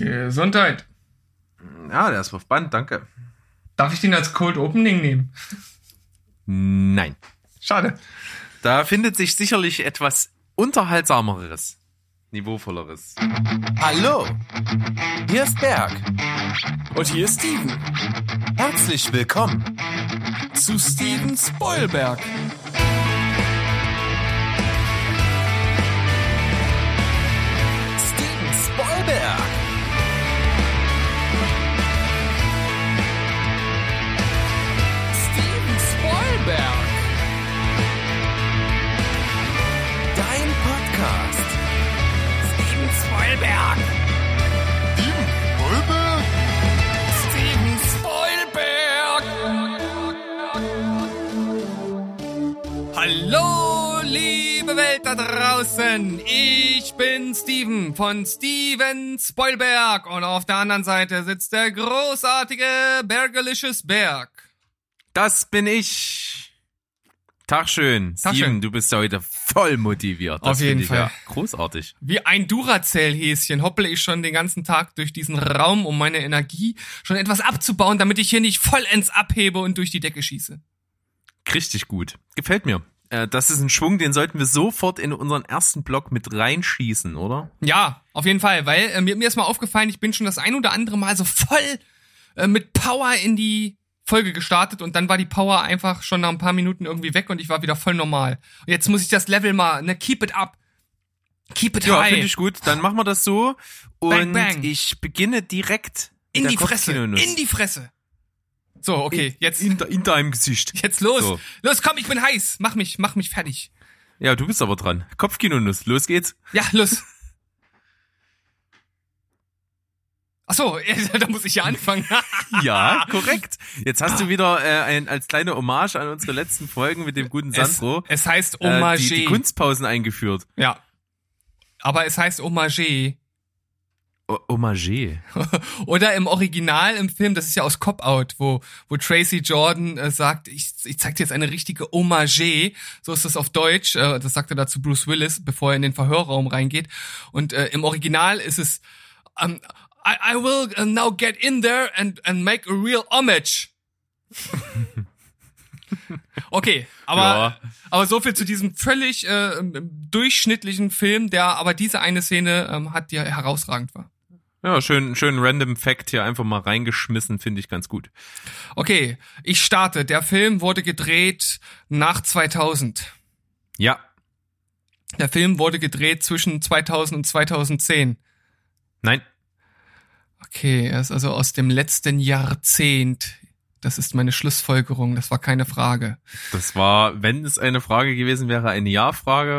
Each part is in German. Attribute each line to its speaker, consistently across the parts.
Speaker 1: Gesundheit.
Speaker 2: Ja, der ist auf Band, danke.
Speaker 1: Darf ich den als Cold Opening nehmen?
Speaker 2: Nein.
Speaker 1: Schade.
Speaker 2: Da findet sich sicherlich etwas unterhaltsameres, niveauvolleres.
Speaker 3: Hallo, hier ist Berg. Und hier ist Steven. Herzlich willkommen zu Steven Spoilberg. Spoilberg. Steven Spoilberg? Steven Spoilberg.
Speaker 1: Hallo, liebe Welt da draußen. Ich bin Steven von Steven Spoilberg und auf der anderen Seite sitzt der großartige Bergelicious Berg.
Speaker 2: Das bin ich. Tag schön.
Speaker 1: Tag schön.
Speaker 2: du bist heute voll motiviert. Das
Speaker 1: Auf jeden Fall.
Speaker 2: Ja großartig.
Speaker 1: Wie ein Duracell-Häschen hoppel ich schon den ganzen Tag durch diesen Raum, um meine Energie schon etwas abzubauen, damit ich hier nicht vollends abhebe und durch die Decke schieße.
Speaker 2: Richtig gut. Gefällt mir. Äh, Das ist ein Schwung, den sollten wir sofort in unseren ersten Block mit reinschießen, oder?
Speaker 1: Ja, auf jeden Fall, weil äh, mir, mir ist mal aufgefallen, ich bin schon das ein oder andere Mal so voll äh, mit Power in die Folge gestartet und dann war die Power einfach schon nach ein paar Minuten irgendwie weg und ich war wieder voll normal. Und jetzt muss ich das Level mal, ne, keep it up. Keep it
Speaker 2: Ja,
Speaker 1: high.
Speaker 2: finde ich gut. Dann machen wir das so. Und
Speaker 1: Bang, bang.
Speaker 2: ich beginne direkt
Speaker 1: in die Fresse. In die Fresse. So, okay, jetzt,
Speaker 2: in, in deinem Gesicht.
Speaker 1: jetzt los.
Speaker 2: So.
Speaker 1: Los, komm, ich bin heiß. Mach mich, mach mich fertig.
Speaker 2: Ja, du bist aber dran. Kopfkinonuss. Los geht's.
Speaker 1: Ja, los. Ach so, da muss ich ja anfangen.
Speaker 2: Ja, korrekt. Jetzt hast du wieder äh, ein, als kleine Hommage an unsere letzten Folgen mit dem guten
Speaker 1: es,
Speaker 2: Sandro
Speaker 1: es heißt
Speaker 2: äh,
Speaker 1: Hommage.
Speaker 2: die, die Kunstpausen eingeführt.
Speaker 1: Ja. Aber es heißt Hommage.
Speaker 2: O Hommage.
Speaker 1: Oder im Original im Film, das ist ja aus Cop Out, wo, wo Tracy Jordan äh, sagt, ich, ich zeig dir jetzt eine richtige Hommage. So ist das auf Deutsch. Äh, das sagt er dazu Bruce Willis, bevor er in den Verhörraum reingeht. Und äh, im Original ist es, um, I, I will uh, now get in there and, and make a real homage. Okay, aber,
Speaker 2: Ja.
Speaker 1: aber so viel zu diesem völlig äh, durchschnittlichen Film, der aber diese eine Szene ähm, hat, die herausragend war.
Speaker 2: Ja, schön, schön random Fact hier einfach mal reingeschmissen, finde ich ganz gut.
Speaker 1: Okay, ich starte. Der Film wurde gedreht nach 2000.
Speaker 2: Ja,
Speaker 1: Der Film wurde gedreht zwischen 2000 und 2010.
Speaker 2: nein,
Speaker 1: Okay, er ist also aus dem letzten Jahrzehnt. Das ist meine Schlussfolgerung, das war keine Frage.
Speaker 2: das war, wenn es eine Frage gewesen wäre, eine Ja-Frage.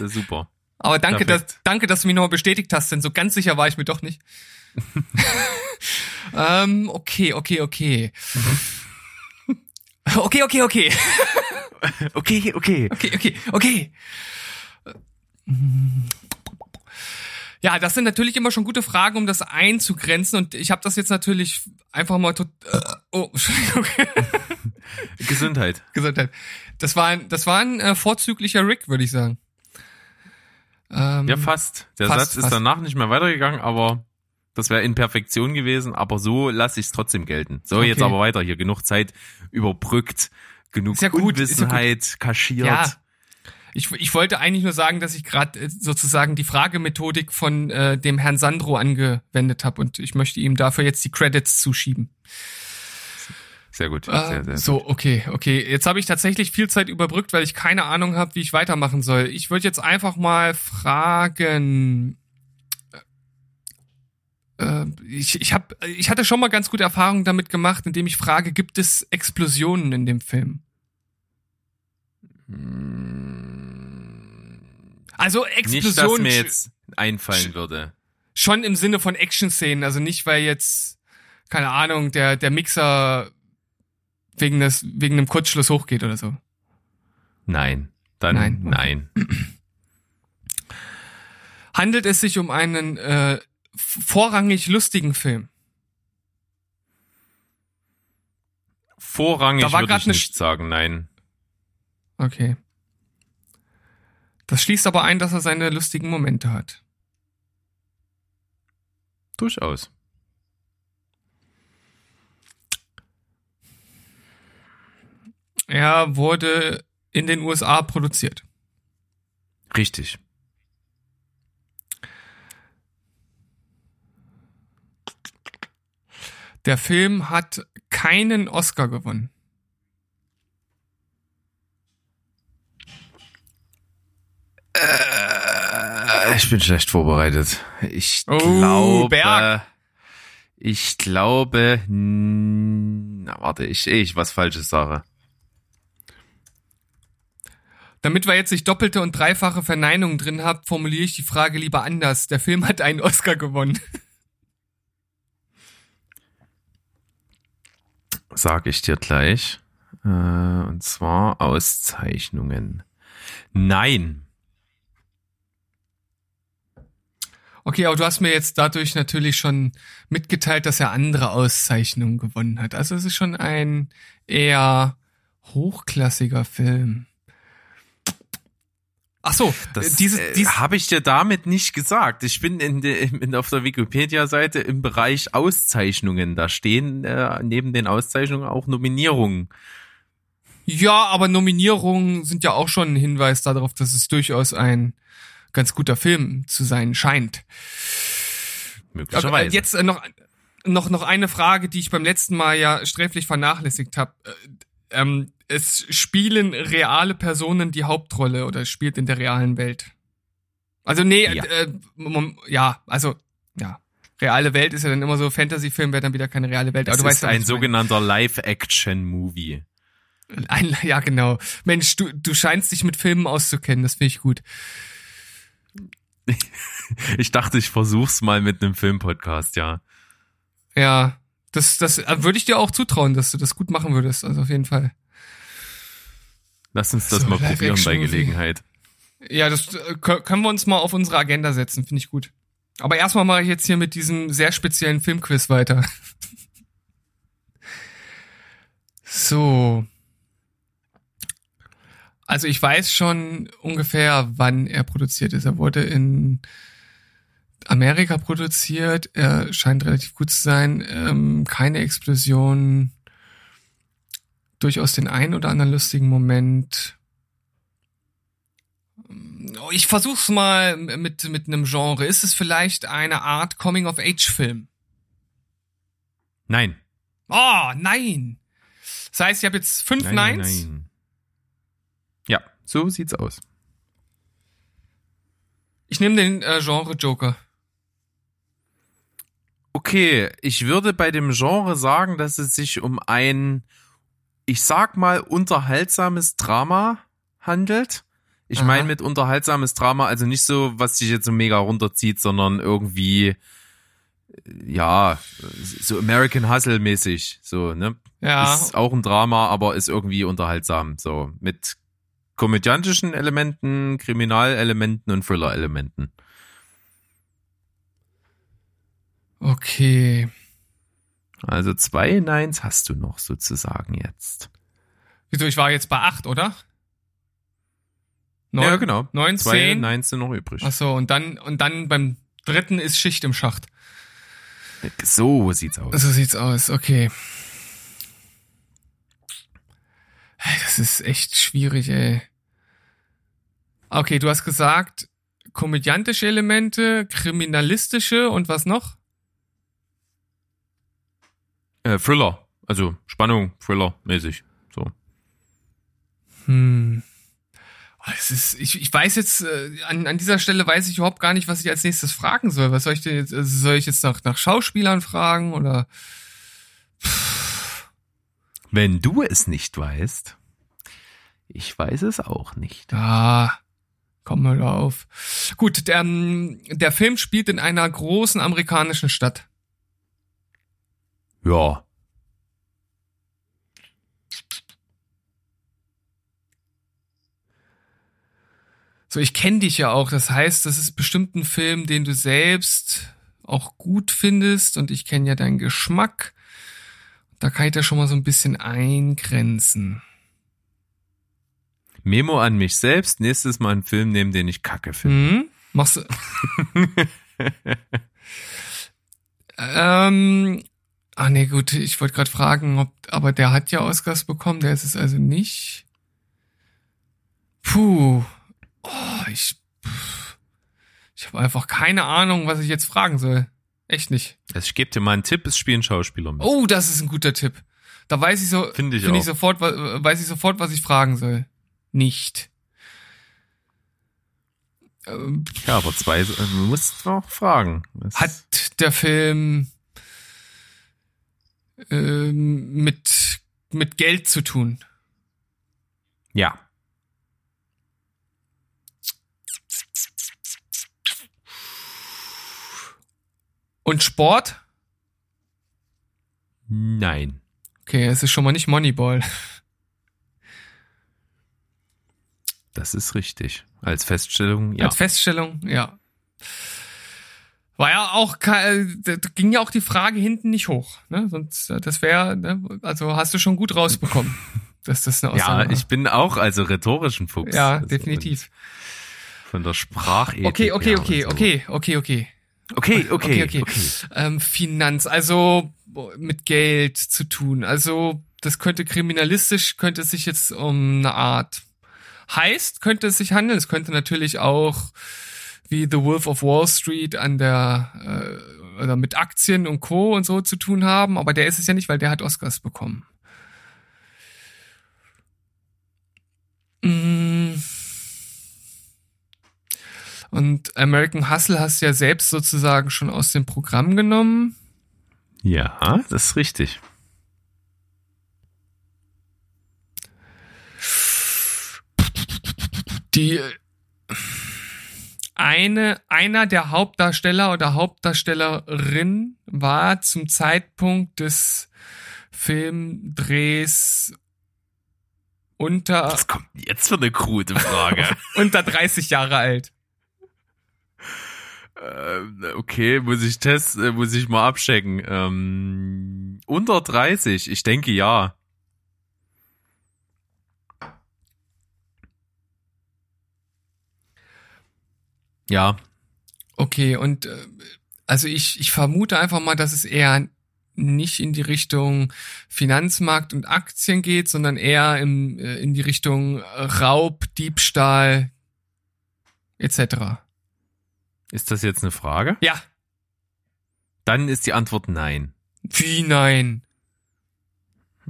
Speaker 2: äh, super.
Speaker 1: Aber danke, dass, danke, dass du mich nochmal bestätigt hast, denn so ganz sicher war ich mir doch nicht. ähm, okay, okay, okay. Okay, okay, okay.
Speaker 2: Okay, okay.
Speaker 1: Okay, okay, okay. Ja, das sind natürlich immer schon gute Fragen, um das einzugrenzen. Und ich habe das jetzt natürlich einfach mal tot. Äh, oh, Entschuldigung.
Speaker 2: Gesundheit.
Speaker 1: Gesundheit. Das war ein, das war ein äh, vorzüglicher Rick, würde ich sagen. Ähm,
Speaker 2: Ja, fast. Der
Speaker 1: Fast,
Speaker 2: Satz ist
Speaker 1: fast.
Speaker 2: danach nicht mehr weitergegangen, aber das wäre in Perfektion gewesen, aber so lasse ich es trotzdem gelten. So,
Speaker 1: Okay.
Speaker 2: jetzt aber weiter hier. Genug Zeit überbrückt, genug
Speaker 1: ja gut, ist ja gut.
Speaker 2: Unwissenheit kaschiert.
Speaker 1: Ja. Ich, ich wollte eigentlich nur sagen, dass ich gerade äh, sozusagen die Fragemethodik von äh, dem Herrn Sandro angewendet habe und ich möchte ihm dafür jetzt die Credits zuschieben.
Speaker 2: Sehr gut.
Speaker 1: Ah,
Speaker 2: sehr, sehr
Speaker 1: so, okay, okay. Jetzt habe ich tatsächlich viel Zeit überbrückt, weil ich keine Ahnung habe, wie ich weitermachen soll. Ich würde jetzt einfach mal fragen. Äh, ich, ich, hab, ich hatte schon mal ganz gute Erfahrungen damit gemacht, indem ich frage, gibt es Explosionen in dem Film? Also
Speaker 2: Nicht, dass mir jetzt einfallen würde.
Speaker 1: schon im Sinne von Action-Szenen, also nicht, weil jetzt, keine Ahnung, der, der Mixer wegen, des, wegen einem Kurzschluss hochgeht oder so.
Speaker 2: Nein. Dann
Speaker 1: Nein.
Speaker 2: nein.
Speaker 1: Handelt es sich um einen äh, vorrangig lustigen Film?
Speaker 2: Vorrangig würde ich
Speaker 1: ne
Speaker 2: nicht sagen, nein.
Speaker 1: Okay. Das schließt aber ein, dass er seine lustigen Momente hat.
Speaker 2: Durchaus.
Speaker 1: Er wurde in den USA produziert.
Speaker 2: Richtig.
Speaker 1: Der Film hat keinen Oscar gewonnen.
Speaker 2: Äh, ich bin schlecht vorbereitet. Ich
Speaker 1: Oh,
Speaker 2: glaube.
Speaker 1: Berg.
Speaker 2: Ich glaube. Na, warte, ich, ich was Falsches sage.
Speaker 1: Damit wir jetzt nicht doppelte und dreifache Verneinungen drin haben, formuliere ich die Frage lieber anders. Der Film hat einen Oscar gewonnen.
Speaker 2: Sag ich dir gleich. Äh, und zwar Auszeichnungen. Nein.
Speaker 1: Okay, aber du hast mir jetzt dadurch natürlich schon mitgeteilt, dass er andere Auszeichnungen gewonnen hat. Also es ist schon ein eher hochklassiger Film. Ach so,
Speaker 2: Das
Speaker 1: dieses,
Speaker 2: äh,
Speaker 1: dieses,
Speaker 2: habe ich dir damit nicht gesagt. Ich bin in, de, in auf der Wikipedia-Seite im Bereich Auszeichnungen. Da stehen äh, neben den Auszeichnungen auch Nominierungen.
Speaker 1: ja, aber Nominierungen sind ja auch schon ein Hinweis darauf, dass es durchaus ein ganz guter Film zu sein scheint.
Speaker 2: Möglicherweise.
Speaker 1: jetzt äh, noch, noch, noch eine Frage, die ich beim letzten Mal ja sträflich vernachlässigt habe. Äh, ähm, es spielen reale Personen die Hauptrolle oder es spielt in der realen Welt. Also nee,
Speaker 2: Ja.
Speaker 1: äh, ja, also ja. Reale Welt ist ja dann immer so, Fantasy-Film wäre dann wieder keine reale Welt.
Speaker 2: es
Speaker 1: Aber du weißt
Speaker 2: ist ein sogenannter Live-Action-Movie.
Speaker 1: Ein, ja, genau. Mensch, du, du scheinst dich mit Filmen auszukennen, das finde ich gut.
Speaker 2: Ich dachte, ich versuch's mal mit einem Filmpodcast, ja.
Speaker 1: Ja, das, das äh, würde ich dir auch zutrauen, dass du das gut machen würdest. Also auf jeden Fall.
Speaker 2: Lass uns das
Speaker 1: So,
Speaker 2: mal probieren bei. Gelegenheit.
Speaker 1: Ja, das äh, kö- können wir uns mal auf unsere Agenda setzen, finde ich gut. Aber erstmal mache ich jetzt hier mit diesem sehr speziellen Filmquiz weiter. so. Also ich weiß schon ungefähr, wann er produziert ist. Er wurde in Amerika produziert. Er scheint relativ gut zu sein. Ähm, keine Explosion. Durchaus den einen oder anderen lustigen Moment. Oh, Ich versuch's mal mit, mit einem Genre. Ist es vielleicht eine Art Coming-of-Age-Film?
Speaker 2: Nein.
Speaker 1: Oh, nein! Das heißt, ich habe jetzt fünf
Speaker 2: Nein, nein,
Speaker 1: Nines.
Speaker 2: nein. So sieht's aus.
Speaker 1: Ich nehme den äh, Genre Joker.
Speaker 2: Okay, ich würde bei dem Genre sagen, dass es sich um ein, ich sag mal, unterhaltsames Drama handelt. Ich meine mit unterhaltsames Drama, also nicht so, was sich jetzt so mega runterzieht, sondern irgendwie, äh, ja, so American Hustle mäßig, so, ne?
Speaker 1: Ja,
Speaker 2: Ist auch ein Drama, aber ist irgendwie unterhaltsam, so, mit komödiantischen Elementen, Kriminalelementen und Thriller-Elementen.
Speaker 1: okay.
Speaker 2: Also zwei Nines hast du noch sozusagen jetzt.
Speaker 1: Wieso, ich war jetzt bei acht, oder? Neun,
Speaker 2: ja, genau.
Speaker 1: Neun,
Speaker 2: Zwei
Speaker 1: zehn.
Speaker 2: Nines sind noch übrig.
Speaker 1: Ach so, und dann, und dann beim dritten ist Schicht im Schacht.
Speaker 2: So sieht's aus.
Speaker 1: So sieht's aus, okay. Das ist echt schwierig, ey. Okay, du hast gesagt, komödiantische Elemente, kriminalistische und was noch?
Speaker 2: Äh, Thriller. Also Spannung, Thriller mäßig. So.
Speaker 1: Hm. Oh, Es ist, ich, ich weiß jetzt, äh, an, an dieser Stelle weiß ich überhaupt gar nicht, was ich als nächstes fragen soll. Was soll ich denn jetzt, also soll ich jetzt nach, nach Schauspielern fragen oder?
Speaker 2: Wenn du es nicht weißt, ich weiß es auch nicht.
Speaker 1: Ah, komm mal auf. Gut, der, ähm, der Film spielt in einer großen amerikanischen Stadt.
Speaker 2: Ja.
Speaker 1: So, ich kenne dich ja auch. Das heißt, das ist bestimmt ein Film, den du selbst auch gut findest und ich kenne ja deinen Geschmack. Da kann ich da schon mal so ein bisschen eingrenzen.
Speaker 2: Memo an mich selbst, nächstes Mal einen Film nehmen, den ich kacke finde.
Speaker 1: Hm? Machst du? Ähm, ah nee, gut, ich wollte gerade fragen, ob, aber der hat ja Oscars bekommen, der ist es also nicht. Puh. Oh, ich, ich habe einfach keine Ahnung, was ich jetzt fragen soll. Echt nicht.
Speaker 2: Also ich gebe dir mal einen Tipp, es spielen Schauspieler mit.
Speaker 1: Oh, das ist ein guter Tipp. Da weiß ich so,
Speaker 2: Finde ich
Speaker 1: finde ich sofort, weiß ich sofort, was ich fragen soll. Nicht. Ähm,
Speaker 2: Ja, aber zwei, du musst noch fragen. Das-
Speaker 1: hat der Film ähm, mit mit Geld zu tun?
Speaker 2: Ja.
Speaker 1: Und Sport?
Speaker 2: Nein.
Speaker 1: Okay, es ist schon mal nicht Moneyball.
Speaker 2: Das ist richtig. Als Feststellung, ja.
Speaker 1: Als Feststellung, ja. War ja auch, ging ja auch die Frage hinten nicht hoch. Ne? Sonst, äh, das wäre, ne? also hast du schon gut rausbekommen, dass das eine
Speaker 2: ja,
Speaker 1: Aussage war.
Speaker 2: ich bin auch also rhetorischen Fuchs.
Speaker 1: Ja,
Speaker 2: Also
Speaker 1: definitiv.
Speaker 2: Von der Sprachethik.
Speaker 1: Okay, okay, okay,
Speaker 2: so.
Speaker 1: okay, okay, okay.
Speaker 2: Okay, okay,
Speaker 1: Okay,
Speaker 2: okay.
Speaker 1: okay. Ähm, Finanz, also mit Geld zu tun. Also das könnte kriminalistisch, könnte es sich jetzt um eine Art heißt, könnte es sich handeln. Es könnte natürlich auch wie The Wolf of Wall Street an der äh, oder mit Aktien und Co. und so zu tun haben, aber der ist es ja nicht, weil der hat Oscars bekommen. Mm. Und American Hustle hast du ja selbst sozusagen schon aus dem Programm genommen.
Speaker 2: Ja, das ist richtig.
Speaker 1: Die eine, einer der Hauptdarsteller oder Hauptdarstellerin war zum Zeitpunkt des Filmdrehs unter,
Speaker 2: Was kommt jetzt für eine krude Frage?
Speaker 1: unter 30 Jahre alt.
Speaker 2: ähm, okay, muss ich testen, äh, muss ich mal abchecken. Ähm, unter 30, ich denke ja. Ja,
Speaker 1: Okay, und äh, also ich, ich vermute einfach mal, dass es eher nicht in die Richtung Finanzmarkt und Aktien geht, sondern eher im, äh, in die Richtung Raub, Diebstahl etc.
Speaker 2: ist das jetzt eine Frage?
Speaker 1: Ja,
Speaker 2: Dann ist die Antwort nein.
Speaker 1: wie nein?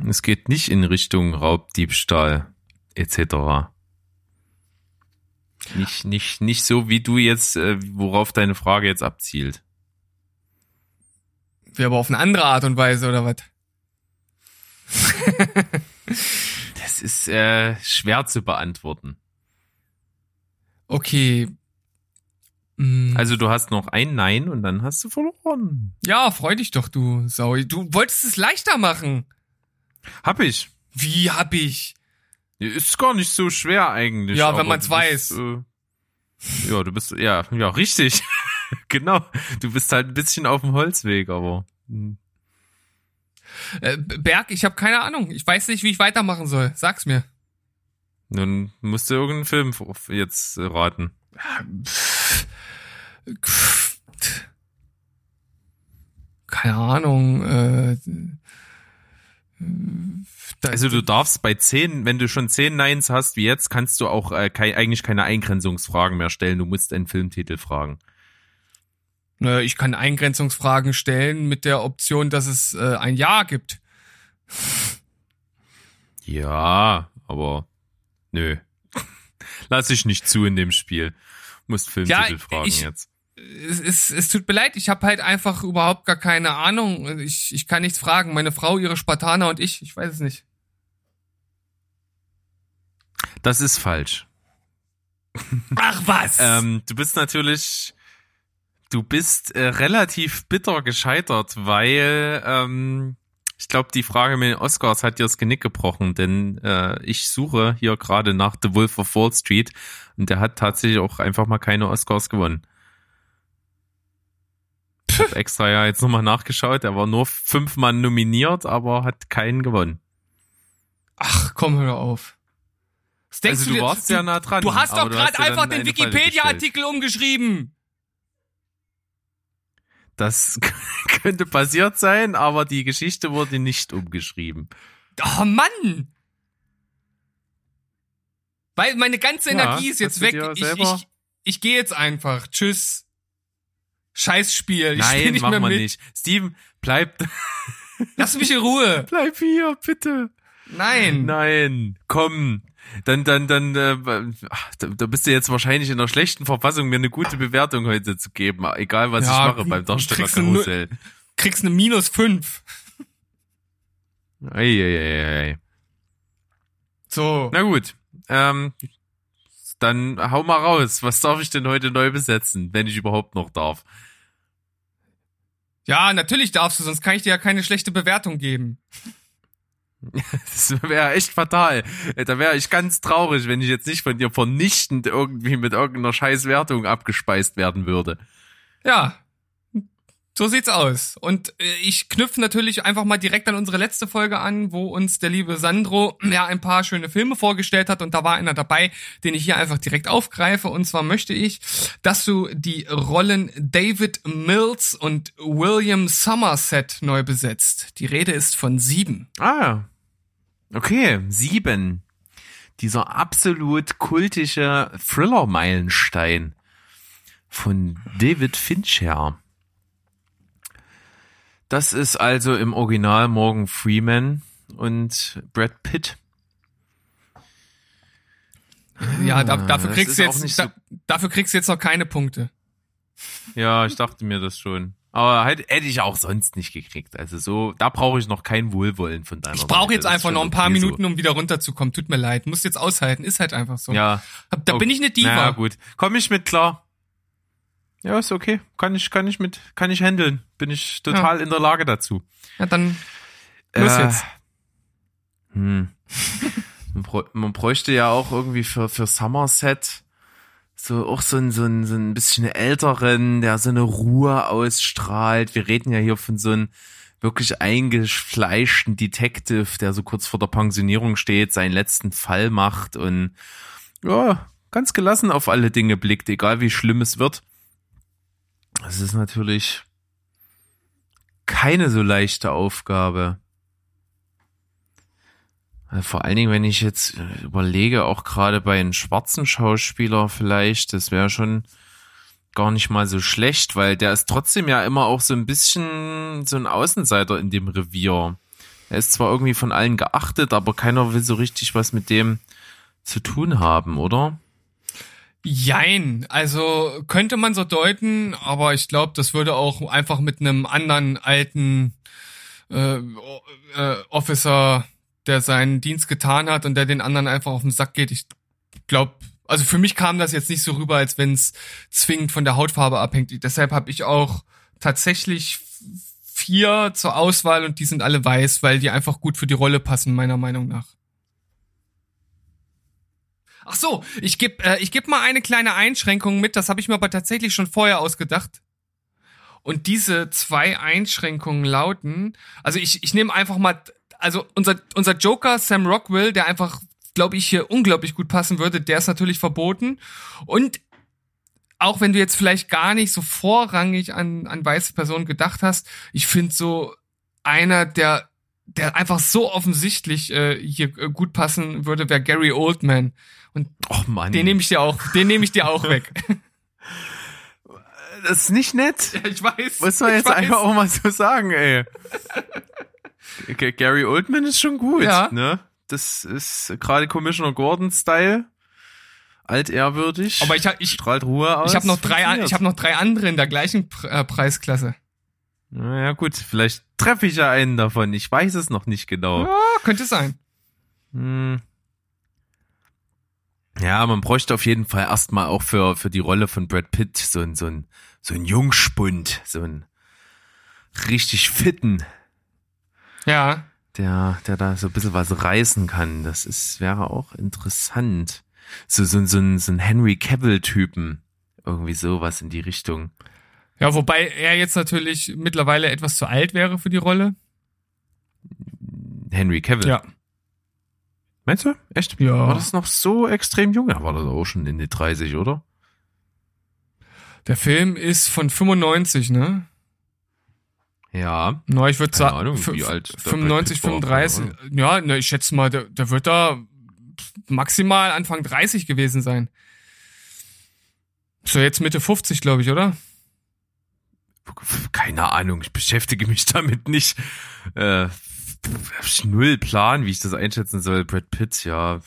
Speaker 2: Es geht nicht in Richtung Raubdiebstahl etc. Nicht, nicht, nicht so, wie du jetzt, äh, worauf deine Frage jetzt abzielt.
Speaker 1: Wie aber auf eine andere Art und Weise oder was?
Speaker 2: Das ist äh, schwer zu beantworten.
Speaker 1: Okay. Hm.
Speaker 2: Also du hast noch ein Nein und dann hast du verloren.
Speaker 1: ja, freu dich doch, du Sau. Du wolltest es leichter machen.
Speaker 2: Hab ich.
Speaker 1: Wie hab ich?
Speaker 2: Ist gar nicht so schwer eigentlich.
Speaker 1: Ja, wenn man's
Speaker 2: du bist, Äh, ja, du bist, ja, ja, richtig. genau. Du bist halt ein bisschen auf dem Holzweg, aber. hm.
Speaker 1: Äh, Berg, ich habe keine Ahnung. Ich weiß nicht, wie ich weitermachen soll. Sag's mir.
Speaker 2: Nun musst du irgendeinen Film jetzt äh, raten.
Speaker 1: Keine Ahnung. Äh,
Speaker 2: Also du darfst bei zehn, wenn du schon zehn Neins hast wie jetzt, kannst du auch äh, kei- eigentlich keine Eingrenzungsfragen mehr stellen. Du musst einen Filmtitel fragen.
Speaker 1: Ich kann Eingrenzungsfragen stellen mit der Option, dass es äh, ein Ja gibt.
Speaker 2: Ja, aber nö. Lass ich nicht zu in dem Spiel. Musst Filmtitel
Speaker 1: Ja,
Speaker 2: fragen
Speaker 1: ich-
Speaker 2: jetzt.
Speaker 1: Es, es, es tut mir leid, ich habe halt einfach überhaupt gar keine Ahnung. Ich, ich kann nichts fragen. Meine Frau, ihre Spartaner und ich, ich weiß es nicht.
Speaker 2: Das ist falsch.
Speaker 1: Ach was!
Speaker 2: Ähm, du bist natürlich, du bist äh, relativ bitter gescheitert, weil ähm, ich glaube, die Frage mit den Oscars hat dir das Genick gebrochen, denn äh, ich suche hier gerade nach The Wolf of Wall Street und der hat tatsächlich auch einfach mal keine Oscars gewonnen. Ich habe extra ja jetzt nochmal nachgeschaut, er war nur fünfmal nominiert, aber hat keinen gewonnen.
Speaker 1: Ach, komm, hör auf. Was denkst
Speaker 2: Also du
Speaker 1: dir-
Speaker 2: warst ja nah dran.
Speaker 1: Du hast doch
Speaker 2: du
Speaker 1: gerade
Speaker 2: ja
Speaker 1: einfach den Wikipedia-Artikel umgeschrieben.
Speaker 2: Das könnte passiert sein, aber die Geschichte wurde nicht umgeschrieben.
Speaker 1: Oh Mann! Weil meine ganze
Speaker 2: Ja,
Speaker 1: Energie ist jetzt
Speaker 2: du
Speaker 1: weg. Ich, ich, ich gehe jetzt einfach. Tschüss. Scheißspiel. Ich
Speaker 2: Nein,
Speaker 1: nicht
Speaker 2: machen
Speaker 1: mehr
Speaker 2: wir
Speaker 1: mit.
Speaker 2: nicht. Steven, bleib,
Speaker 1: Lass mich in Ruhe.
Speaker 2: bleib hier, bitte.
Speaker 1: Nein.
Speaker 2: Nein, komm. Dann, dann, dann, äh, ach, da, da bist du jetzt wahrscheinlich in einer schlechten Verfassung, mir eine gute Bewertung heute zu geben. Egal, was
Speaker 1: Ja,
Speaker 2: ich mache beim Darsteller
Speaker 1: kriegst
Speaker 2: Karussell.
Speaker 1: Kriegst eine minus fünf.
Speaker 2: Eieiei.
Speaker 1: So.
Speaker 2: Na gut, ähm, dann hau mal raus. Was darf ich denn heute neu besetzen, wenn ich überhaupt noch darf?
Speaker 1: Ja, natürlich darfst du, sonst kann ich dir ja keine schlechte Bewertung geben.
Speaker 2: Das wäre echt fatal. Da wäre ich ganz traurig, wenn ich jetzt nicht von dir vernichtend irgendwie mit irgendeiner Scheißwertung abgespeist werden würde.
Speaker 1: Ja. So sieht's aus. Und äh, ich knüpfe natürlich einfach mal direkt an unsere letzte Folge an, wo uns der liebe Sandro ja ein paar schöne Filme vorgestellt hat und da war einer dabei, den ich hier einfach direkt aufgreife. Und zwar möchte ich, dass du die Rollen David Mills und William Somerset neu besetzt. Die Rede ist von sieben.
Speaker 2: Ah, okay, sieben. Dieser absolut kultische Thriller-Meilenstein von David Fincher. Das ist also im Original Morgan Freeman und Brad Pitt.
Speaker 1: Ja, da, dafür
Speaker 2: das
Speaker 1: kriegst du jetzt,
Speaker 2: so-
Speaker 1: da, dafür kriegst du jetzt noch keine Punkte.
Speaker 2: Ja, ich dachte mir das schon. Aber halt, hätte ich auch sonst nicht gekriegt. Also so, da brauche ich noch kein Wohlwollen von deiner
Speaker 1: Ich brauche jetzt einfach noch ein paar
Speaker 2: okay so.
Speaker 1: Minuten, um wieder runterzukommen. Tut mir leid, muss jetzt aushalten, ist halt einfach so.
Speaker 2: Ja,
Speaker 1: Da bin ich eine Diva.
Speaker 2: Na gut, komm ich mit klar. Ja, ist okay. Kann ich, kann ich mit, kann ich handeln. Bin ich total in der Lage dazu.
Speaker 1: Ja, dann los
Speaker 2: Äh,
Speaker 1: jetzt.
Speaker 2: Hm. Man bräuchte ja auch irgendwie für, für Somerset so auch so ein, so ein, so ein bisschen älteren, der so eine Ruhe ausstrahlt. Wir reden ja hier von so einem wirklich eingefleischten Detective, der so kurz vor der Pensionierung steht, seinen letzten Fall macht und ja, ganz gelassen auf alle Dinge blickt, egal wie schlimm es wird. Das ist natürlich keine so leichte Aufgabe. Äh, Vor allen Dingen, wenn ich jetzt äh, überlege, auch gerade bei einem schwarzen Schauspieler vielleicht, das wäre schon gar nicht mal so schlecht, weil der ist trotzdem ja immer auch so ein bisschen so ein Außenseiter in dem Revier. Er ist zwar irgendwie von allen geachtet, aber keiner will so richtig was mit dem zu tun haben, oder?
Speaker 1: Jein, also könnte man so deuten, aber ich glaube, das würde auch einfach mit einem anderen alten äh, äh, Officer, der seinen Dienst getan hat und der den anderen einfach auf den Sack geht. Ich glaube, also für mich kam das jetzt nicht so rüber, als wenn es zwingend von der Hautfarbe abhängt. Deshalb habe ich auch tatsächlich vier zur Auswahl und die sind alle weiß, weil die einfach gut für die Rolle passen, meiner Meinung nach. Ach so, ich gebe äh, ich geb mal eine kleine Einschränkung mit, das habe ich mir aber tatsächlich schon vorher ausgedacht. Und diese zwei Einschränkungen lauten, also ich, ich nehme einfach mal, also unser, unser Joker Sam Rockwell, der einfach, glaube ich, hier unglaublich gut passen würde, der ist natürlich verboten. Und auch wenn du jetzt vielleicht gar nicht so vorrangig an, an weiße Personen gedacht hast, ich finde so einer, der, der einfach so offensichtlich äh, hier äh, gut passen würde, wäre Gary Oldman. Und
Speaker 2: Och Mann,
Speaker 1: den nehme ich dir auch, den nehme ich dir auch weg.
Speaker 2: das ist nicht nett.
Speaker 1: ja, ich weiß.
Speaker 2: Muss man jetzt
Speaker 1: weiß.
Speaker 2: einfach auch mal so sagen, ey. Gary Oldman ist schon gut,
Speaker 1: Ja.
Speaker 2: ne? Das ist gerade Commissioner Gordon-Style. Altehrwürdig.
Speaker 1: Aber ich hab- ich-
Speaker 2: strahlt Ruhe aus.
Speaker 1: Ich habe noch drei, ich habe noch drei andere in der gleichen äh, Preisklasse.
Speaker 2: Naja, gut, vielleicht treffe ich ja einen davon. Ich weiß es noch nicht genau.
Speaker 1: Ja, könnte sein.
Speaker 2: Hm. Ja, man bräuchte auf jeden Fall erstmal auch für, für die Rolle von Brad Pitt so ein, so ein, so ein Jungspund, so ein richtig fitten,
Speaker 1: Ja.
Speaker 2: der, der da so ein bisschen was reißen kann. Das ist, wäre auch interessant. So, so, so ein, so ein Henry Cavill-Typen. Irgendwie sowas in die Richtung.
Speaker 1: Ja, wobei er jetzt natürlich mittlerweile etwas zu alt wäre für die Rolle.
Speaker 2: Henry Cavill. Meinst du? Echt?
Speaker 1: Ja.
Speaker 2: War das noch so extrem jung? Ja, war das auch schon in die 30, oder?
Speaker 1: Der Film ist von 95, ne?
Speaker 2: Ja.
Speaker 1: Na, ich würde sagen,
Speaker 2: wie alt der
Speaker 1: 95,
Speaker 2: Brad Pitt war,
Speaker 1: 35. Ja, ne, ich schätze mal, der, der wird da maximal Anfang 30 gewesen sein. So jetzt Mitte 50, glaube ich, oder?
Speaker 2: Keine Ahnung, ich beschäftige mich damit nicht. Äh, null Plan, wie ich das einschätzen soll. Brad Pitt, ja.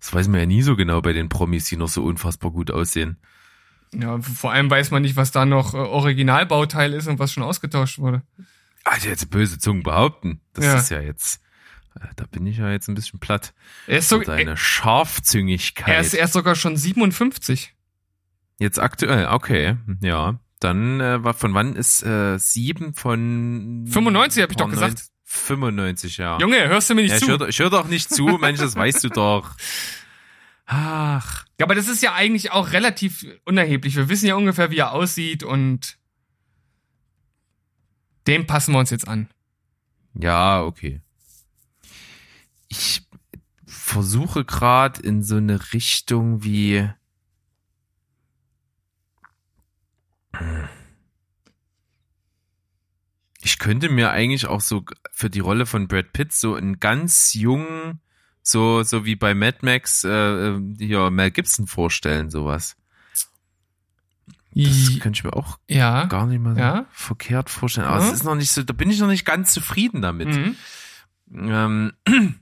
Speaker 2: Das weiß man ja nie so genau bei den Promis, die noch so unfassbar gut aussehen.
Speaker 1: Ja, vor allem weiß man nicht, was da noch äh, Originalbauteil ist und was schon ausgetauscht wurde.
Speaker 2: Also jetzt böse Zungen behaupten. Das
Speaker 1: Ja.
Speaker 2: ist ja jetzt, äh, da bin ich ja jetzt ein bisschen platt.
Speaker 1: Er ist, so,
Speaker 2: deine
Speaker 1: er,
Speaker 2: Scharfzüngigkeit.
Speaker 1: er ist erst sogar schon 57.
Speaker 2: Jetzt aktuell, okay, ja. Dann äh, war von wann ist äh, sieben von
Speaker 1: 95 hab ich doch gesagt.
Speaker 2: 95, ja.
Speaker 1: Junge, hörst du mir nicht
Speaker 2: ja, ich
Speaker 1: zu?
Speaker 2: höre ich hör doch nicht zu, Mensch, das weißt du doch. Ach,
Speaker 1: Ja, aber das ist ja eigentlich auch relativ unerheblich. Wir wissen ja ungefähr, wie er aussieht und dem passen wir uns jetzt an.
Speaker 2: ja, okay. Ich versuche gerade in so eine Richtung wie Ich könnte mir eigentlich auch so für die Rolle von Brad Pitt so einen ganz jungen, so, so wie bei Mad Max, äh, äh, hier Mel Gibson vorstellen, sowas. Das könnte ich mir auch
Speaker 1: Ja.
Speaker 2: gar nicht mal so
Speaker 1: Ja.
Speaker 2: verkehrt vorstellen. Aber
Speaker 1: Ja.
Speaker 2: es ist noch nicht so, da bin ich noch nicht ganz zufrieden damit.
Speaker 1: Mhm.
Speaker 2: Ähm,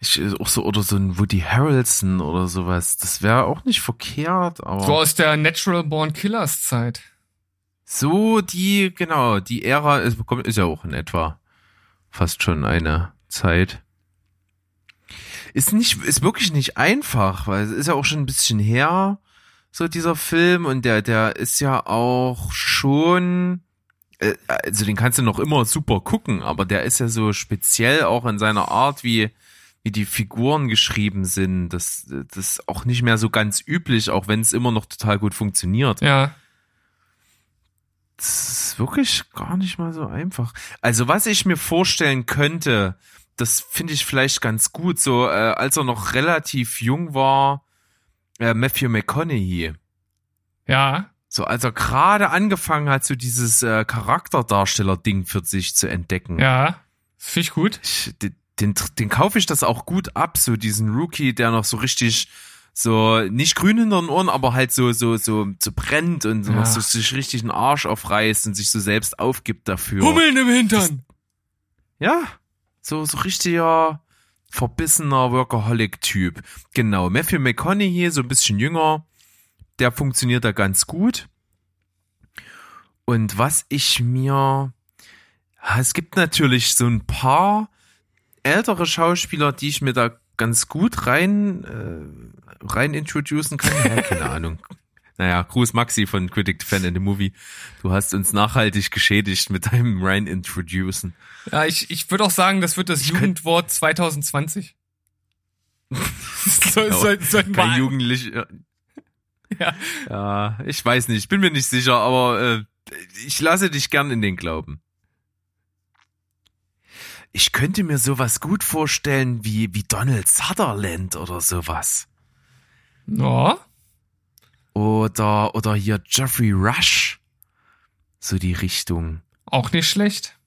Speaker 2: ich, auch so, oder so ein Woody Harrelson oder sowas. Das wäre auch nicht verkehrt, aber
Speaker 1: So aus der Natural Born Killers Zeit.
Speaker 2: so die, genau, die Ära ist, ist ja auch in etwa fast schon eine Zeit. Ist nicht, ist wirklich nicht einfach, weil es ist ja auch schon ein bisschen her, so dieser Film, und der, der ist ja auch schon, äh, also den kannst du noch immer super gucken, aber der ist ja so speziell auch in seiner Art, wie, wie die Figuren geschrieben sind. Das, das ist auch nicht mehr so ganz üblich, auch wenn es immer noch total gut funktioniert.
Speaker 1: Ja.
Speaker 2: Das ist wirklich gar nicht mal so einfach. Also was ich mir vorstellen könnte, das finde ich vielleicht ganz gut, so äh, als er noch relativ jung war, äh, Matthew McConaughey.
Speaker 1: Ja.
Speaker 2: So als er gerade angefangen hat, so dieses äh, Charakterdarsteller-Ding für sich zu entdecken.
Speaker 1: Ja. Finde ich gut.
Speaker 2: Ich, den, den, kaufe ich das auch gut ab, so diesen Rookie, der noch so richtig so nicht grün hinter den Ohren, aber halt so so so so brennt und so,
Speaker 1: Ja.
Speaker 2: so sich richtig einen Arsch aufreißt und sich so selbst aufgibt dafür.
Speaker 1: Hummeln im Hintern.
Speaker 2: Ja, so so richtiger verbissener Workaholic-Typ. Genau, Matthew McConaughey, so ein bisschen jünger, der funktioniert da ganz gut. Und was ich mir, es gibt natürlich so ein paar ältere Schauspieler, die ich mir da ganz gut rein äh, rein introducen kann. Ja, keine Ahnung. Naja, Gruß Maxi von Critic Fan in the Movie. Du hast uns nachhaltig geschädigt mit deinem rein introducen.
Speaker 1: Ja, ich, ich würde auch sagen, das wird das
Speaker 2: Ich
Speaker 1: Jugendwort 2020. so,
Speaker 2: Genau.
Speaker 1: so, so,
Speaker 2: Kein Jugendlicher.
Speaker 1: Ja.
Speaker 2: Ja, ich weiß nicht, bin mir nicht sicher, aber äh, ich lasse dich gern in den Glauben. Ich könnte mir sowas gut vorstellen wie, wie Donald Sutherland oder sowas.
Speaker 1: Ja.
Speaker 2: Oder, oder hier Jeffrey Rush. So die Richtung.
Speaker 1: Auch nicht schlecht.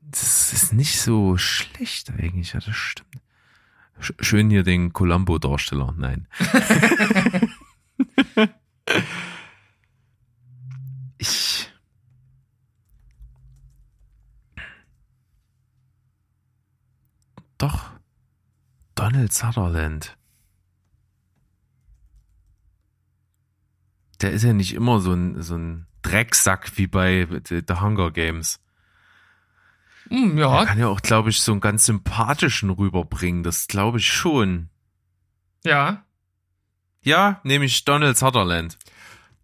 Speaker 2: Das ist nicht so schlecht eigentlich, ja, das stimmt. Sch schön hier den Columbo-Darsteller, nein. ich. Doch. Donald Sutherland. Der ist ja nicht immer so ein, so ein Drecksack wie bei The Hunger Games. Er
Speaker 1: ja,
Speaker 2: kann ja auch, glaube ich, so einen ganz sympathischen rüberbringen. Das glaube ich schon.
Speaker 1: ja.
Speaker 2: Ja, nämlich Donald Sutherland.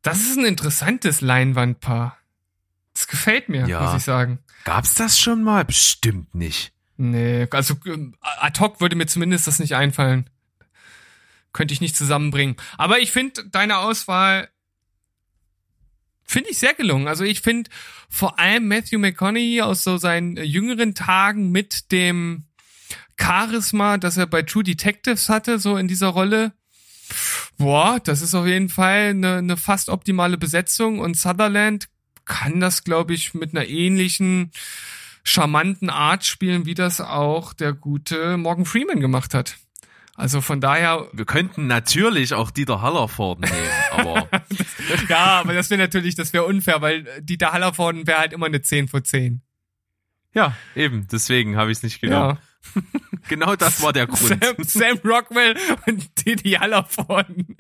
Speaker 1: Das ist ein interessantes Leinwandpaar. Das gefällt mir,
Speaker 2: Ja.
Speaker 1: muss ich sagen.
Speaker 2: Gab's das schon mal? Bestimmt nicht.
Speaker 1: Nee, also ad hoc würde mir zumindest das nicht einfallen. Könnte ich nicht zusammenbringen. Aber ich finde deine Auswahl finde ich sehr gelungen. Also ich finde vor allem Matthew McConaughey aus so seinen äh, jüngeren Tagen mit dem Charisma, das er bei True Detectives hatte, so in dieser Rolle. Boah, das ist auf jeden Fall eine, eine fast optimale Besetzung und Sutherland kann das, glaube ich, mit einer ähnlichen charmanten Art spielen, wie das auch der gute Morgan Freeman gemacht hat. Also von daher,
Speaker 2: Wir könnten natürlich auch Dieter Hallervorden nehmen, aber
Speaker 1: ja, aber das wäre natürlich, das wäre unfair, weil Dieter Hallervorden wäre halt immer eine 10 vor 10.
Speaker 2: ja, eben, deswegen habe ich es nicht genommen.
Speaker 1: Ja.
Speaker 2: Genau das war der Grund.
Speaker 1: Sam, Sam Rockwell und Didi Hallervorden.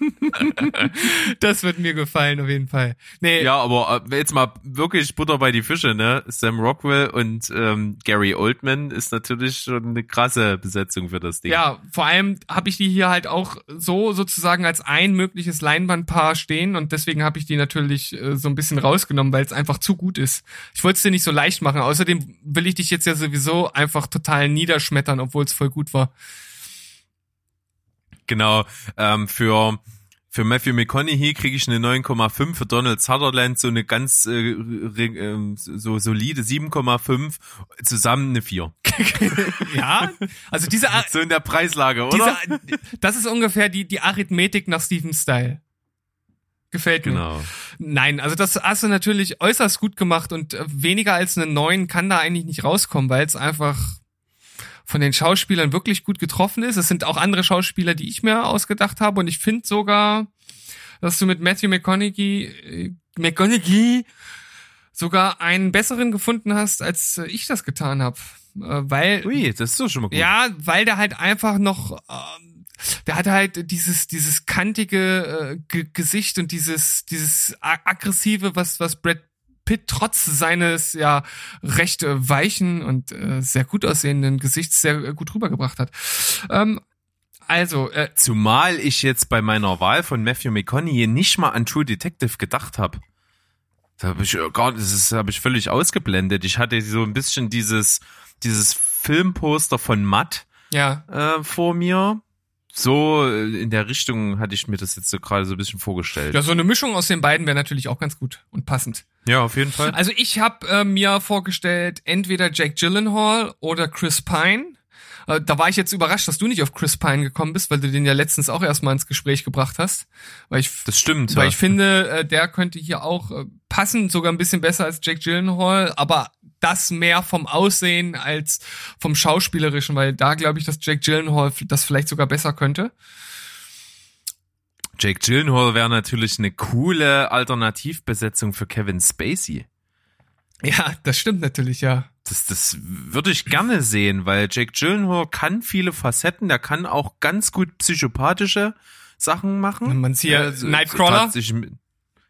Speaker 1: das wird mir gefallen, auf jeden Fall. Nee,
Speaker 2: Ja, aber äh, jetzt mal wirklich Butter bei die Fische, ne? Sam Rockwell und ähm, Gary Oldman ist natürlich schon eine krasse Besetzung für das Ding.
Speaker 1: Ja, vor allem habe ich die hier halt auch so sozusagen als ein mögliches Leinwandpaar stehen und deswegen habe ich die natürlich äh, so ein bisschen rausgenommen, weil es einfach zu gut ist. Ich wollte es dir nicht so leicht machen. Außerdem will ich dich jetzt ja sowieso einfach total niederschmettern, obwohl es voll gut war.
Speaker 2: Genau. Ähm, für für Matthew McConaughey kriege ich eine 9,5, für Donald Sutherland so eine ganz äh, ähm, so solide 7,5, zusammen eine 4.
Speaker 1: Ja, also diese, Ar-
Speaker 2: So in der Preislage, oder?
Speaker 1: diese das ist ungefähr die die Arithmetik nach Steven Style. Gefällt mir.
Speaker 2: genau.
Speaker 1: Nein, also das hast du natürlich äußerst gut gemacht und äh, weniger als eine 9 kann da eigentlich nicht rauskommen, weil es einfach von den Schauspielern wirklich gut getroffen ist. Es sind auch andere Schauspieler, die ich mir ausgedacht habe und ich finde sogar, dass du mit Matthew McConaughey, äh, McConaughey sogar einen besseren gefunden hast, als äh, ich das getan habe. Äh, weil
Speaker 2: Ui, das ist doch schon mal gut.
Speaker 1: ja, weil der halt einfach noch, ähm, der hat halt dieses dieses kantige äh, Ge Gesicht und dieses dieses aggressive, was was Brad Pitt trotz seines ja recht äh, weichen und äh, sehr gut aussehenden Gesichts sehr äh, gut rübergebracht hat. Ähm, also äh,
Speaker 2: Zumal ich jetzt bei meiner Wahl von Matthew McConaughey nicht mal an True Detective gedacht habe. Da habe ich äh, gar das habe ich völlig ausgeblendet. Ich hatte so ein bisschen dieses dieses Filmposter von Matt
Speaker 1: ja,
Speaker 2: äh, vor mir. So äh, in der Richtung hatte ich mir das jetzt so gerade so ein bisschen vorgestellt.
Speaker 1: ja, so eine Mischung aus den beiden wäre natürlich auch ganz gut und passend.
Speaker 2: Ja, auf jeden Fall.
Speaker 1: Also ich habe äh, mir vorgestellt, entweder Jake Gyllenhaal oder Chris Pine. Äh, da war ich jetzt überrascht, dass du nicht auf Chris Pine gekommen bist, weil du den ja letztens auch erstmal ins Gespräch gebracht hast. Weil ich,
Speaker 2: Das stimmt.
Speaker 1: weil
Speaker 2: ja.
Speaker 1: ich finde, äh, der könnte hier auch passen, sogar ein bisschen besser als Jake Gyllenhaal, aber das mehr vom Aussehen als vom Schauspielerischen, weil da glaube ich, dass Jake Gyllenhaal das vielleicht sogar besser könnte.
Speaker 2: Jake Gyllenhaal wäre natürlich eine coole Alternativbesetzung für Kevin Spacey.
Speaker 1: Ja, das stimmt natürlich, ja.
Speaker 2: Das, das würde ich gerne sehen, weil Jake Gyllenhaal kann viele Facetten, der kann auch ganz gut psychopathische Sachen machen.
Speaker 1: Man sieht ja
Speaker 2: Also,
Speaker 1: Nightcrawler.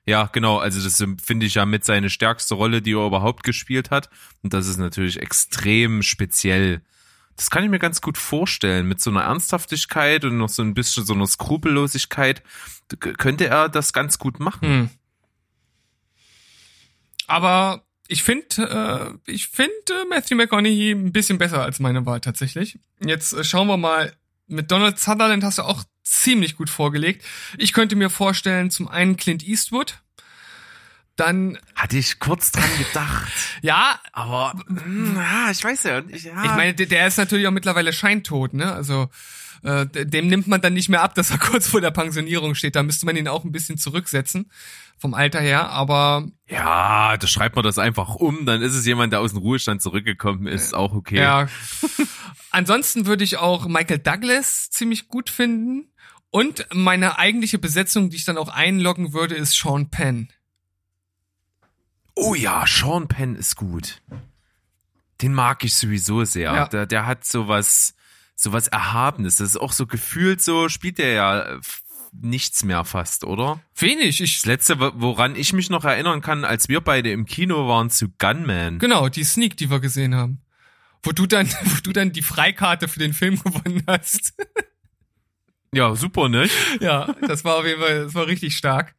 Speaker 2: Ja, genau, also das finde ich ja mit seine stärkste Rolle, die er überhaupt gespielt hat. Und das ist natürlich extrem speziell. Das kann ich mir ganz gut vorstellen. Mit so einer Ernsthaftigkeit und noch so ein bisschen so einer Skrupellosigkeit könnte er das ganz gut machen.
Speaker 1: Hm. Aber ich finde, äh, ich finde äh, Matthew McConaughey ein bisschen besser als meine Wahl tatsächlich. Jetzt äh, schauen wir mal. Mit Donald Sutherland hast du auch ziemlich gut vorgelegt. Ich könnte mir vorstellen, zum einen Clint Eastwood, dann
Speaker 2: Hatte ich kurz dran gedacht.
Speaker 1: ja,
Speaker 2: Aber mm, ja, ich weiß ja. Ich, ja.
Speaker 1: ich meine, der, der ist natürlich auch mittlerweile scheintot, ne? Also äh, dem nimmt man dann nicht mehr ab, dass er kurz vor der Pensionierung steht. Da müsste man ihn auch ein bisschen zurücksetzen vom Alter her. Aber
Speaker 2: ja, da schreibt man das einfach um, dann ist es jemand, der aus dem Ruhestand zurückgekommen ist, auch okay.
Speaker 1: Ja. Ansonsten würde ich auch Michael Douglas ziemlich gut finden. Und meine eigentliche Besetzung, die ich dann auch einloggen würde, ist Sean Penn.
Speaker 2: Oh ja, Sean Penn ist gut. Den mag ich sowieso sehr.
Speaker 1: Ja.
Speaker 2: Der, der hat sowas, sowas Erhabenes. Das ist auch so gefühlt so, spielt der ja nichts mehr fast, oder?
Speaker 1: Wenig. Ich,
Speaker 2: Das letzte, wo- woran ich mich noch erinnern kann, als wir beide im Kino waren zu Gunman.
Speaker 1: genau, die Sneak, die wir gesehen haben. Wo du dann, wo du dann die Freikarte für den Film gewonnen hast.
Speaker 2: Ja, super, ne?
Speaker 1: ja, das war auf jeden Fall, das war richtig stark.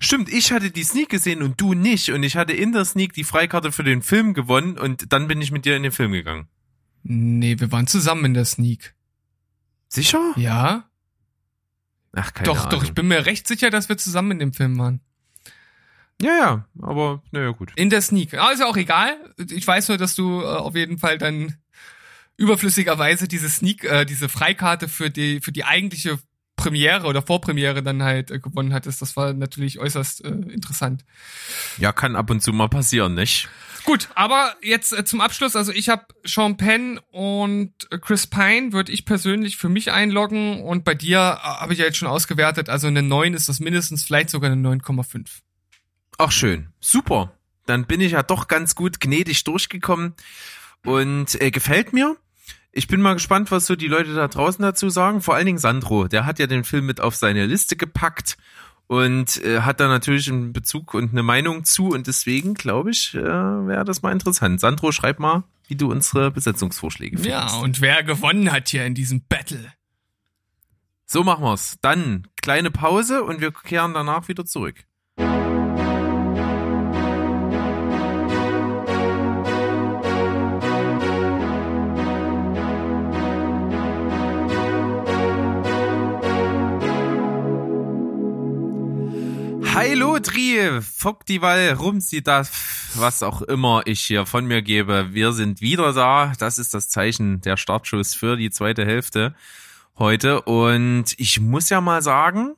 Speaker 2: Stimmt, ich hatte die Sneak gesehen und du nicht. Und ich hatte in der Sneak die Freikarte für den Film gewonnen und dann bin ich mit dir in den Film gegangen.
Speaker 1: Nee, wir waren zusammen in der Sneak.
Speaker 2: Sicher?
Speaker 1: Ja?
Speaker 2: Ach, keine
Speaker 1: doch,
Speaker 2: Ahnung.
Speaker 1: doch, ich bin mir recht sicher, dass wir zusammen in dem Film waren.
Speaker 2: Ja, ja, aber naja, gut.
Speaker 1: In der Sneak. Ah, ist ja auch egal. Ich weiß nur, dass du äh, auf jeden Fall dann überflüssigerweise diese Sneak, äh, diese Freikarte für die, für die eigentliche Premiere oder Vorpremiere dann halt äh, gewonnen hattest. Das war natürlich äußerst äh, interessant.
Speaker 2: Ja, kann ab und zu mal passieren, nicht?
Speaker 1: Gut, aber jetzt äh, zum Abschluss, also ich habe Sean Penn und Chris Pine würde ich persönlich für mich einloggen und bei dir äh, habe ich ja jetzt schon ausgewertet, also eine 9 ist das mindestens, vielleicht sogar eine 9,5.
Speaker 2: Ach schön, super. Dann bin ich ja doch ganz gut gnädig durchgekommen und äh, gefällt mir. Ich bin mal gespannt, was so die Leute da draußen dazu sagen. Vor allen Dingen Sandro, der hat ja den Film mit auf seine Liste gepackt und äh, hat da natürlich einen Bezug und eine Meinung zu und deswegen glaube ich, äh, wäre das mal interessant. Sandro, schreib mal, wie du unsere Besetzungsvorschläge findest.
Speaker 1: Ja, und wer gewonnen hat hier in diesem Battle?
Speaker 2: So machen wir's. Dann kleine Pause und wir kehren danach wieder zurück. Hallo Drie, Wall, rumsi das, was auch immer ich hier von mir gebe. Wir sind wieder da. Das ist das Zeichen der Startschuss für die zweite Hälfte heute. Und ich muss ja mal sagen,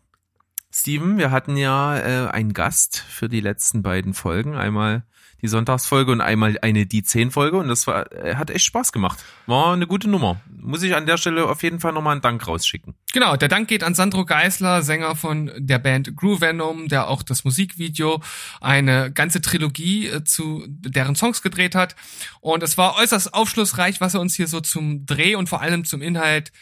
Speaker 2: Steven, wir hatten ja äh, einen Gast für die letzten beiden Folgen. Einmal die Sonntagsfolge und einmal eine die 10 Folge und das war, äh, hat echt Spaß gemacht. War eine gute Nummer. Muss ich an der Stelle auf jeden Fall nochmal einen Dank rausschicken.
Speaker 1: Genau, der Dank geht an Sandro Geisler, Sänger von der Band Groove Venom, der auch das Musikvideo, eine ganze Trilogie äh, zu deren Songs gedreht hat. Und es war äußerst aufschlussreich, was er uns hier so zum Dreh und vor allem zum Inhalt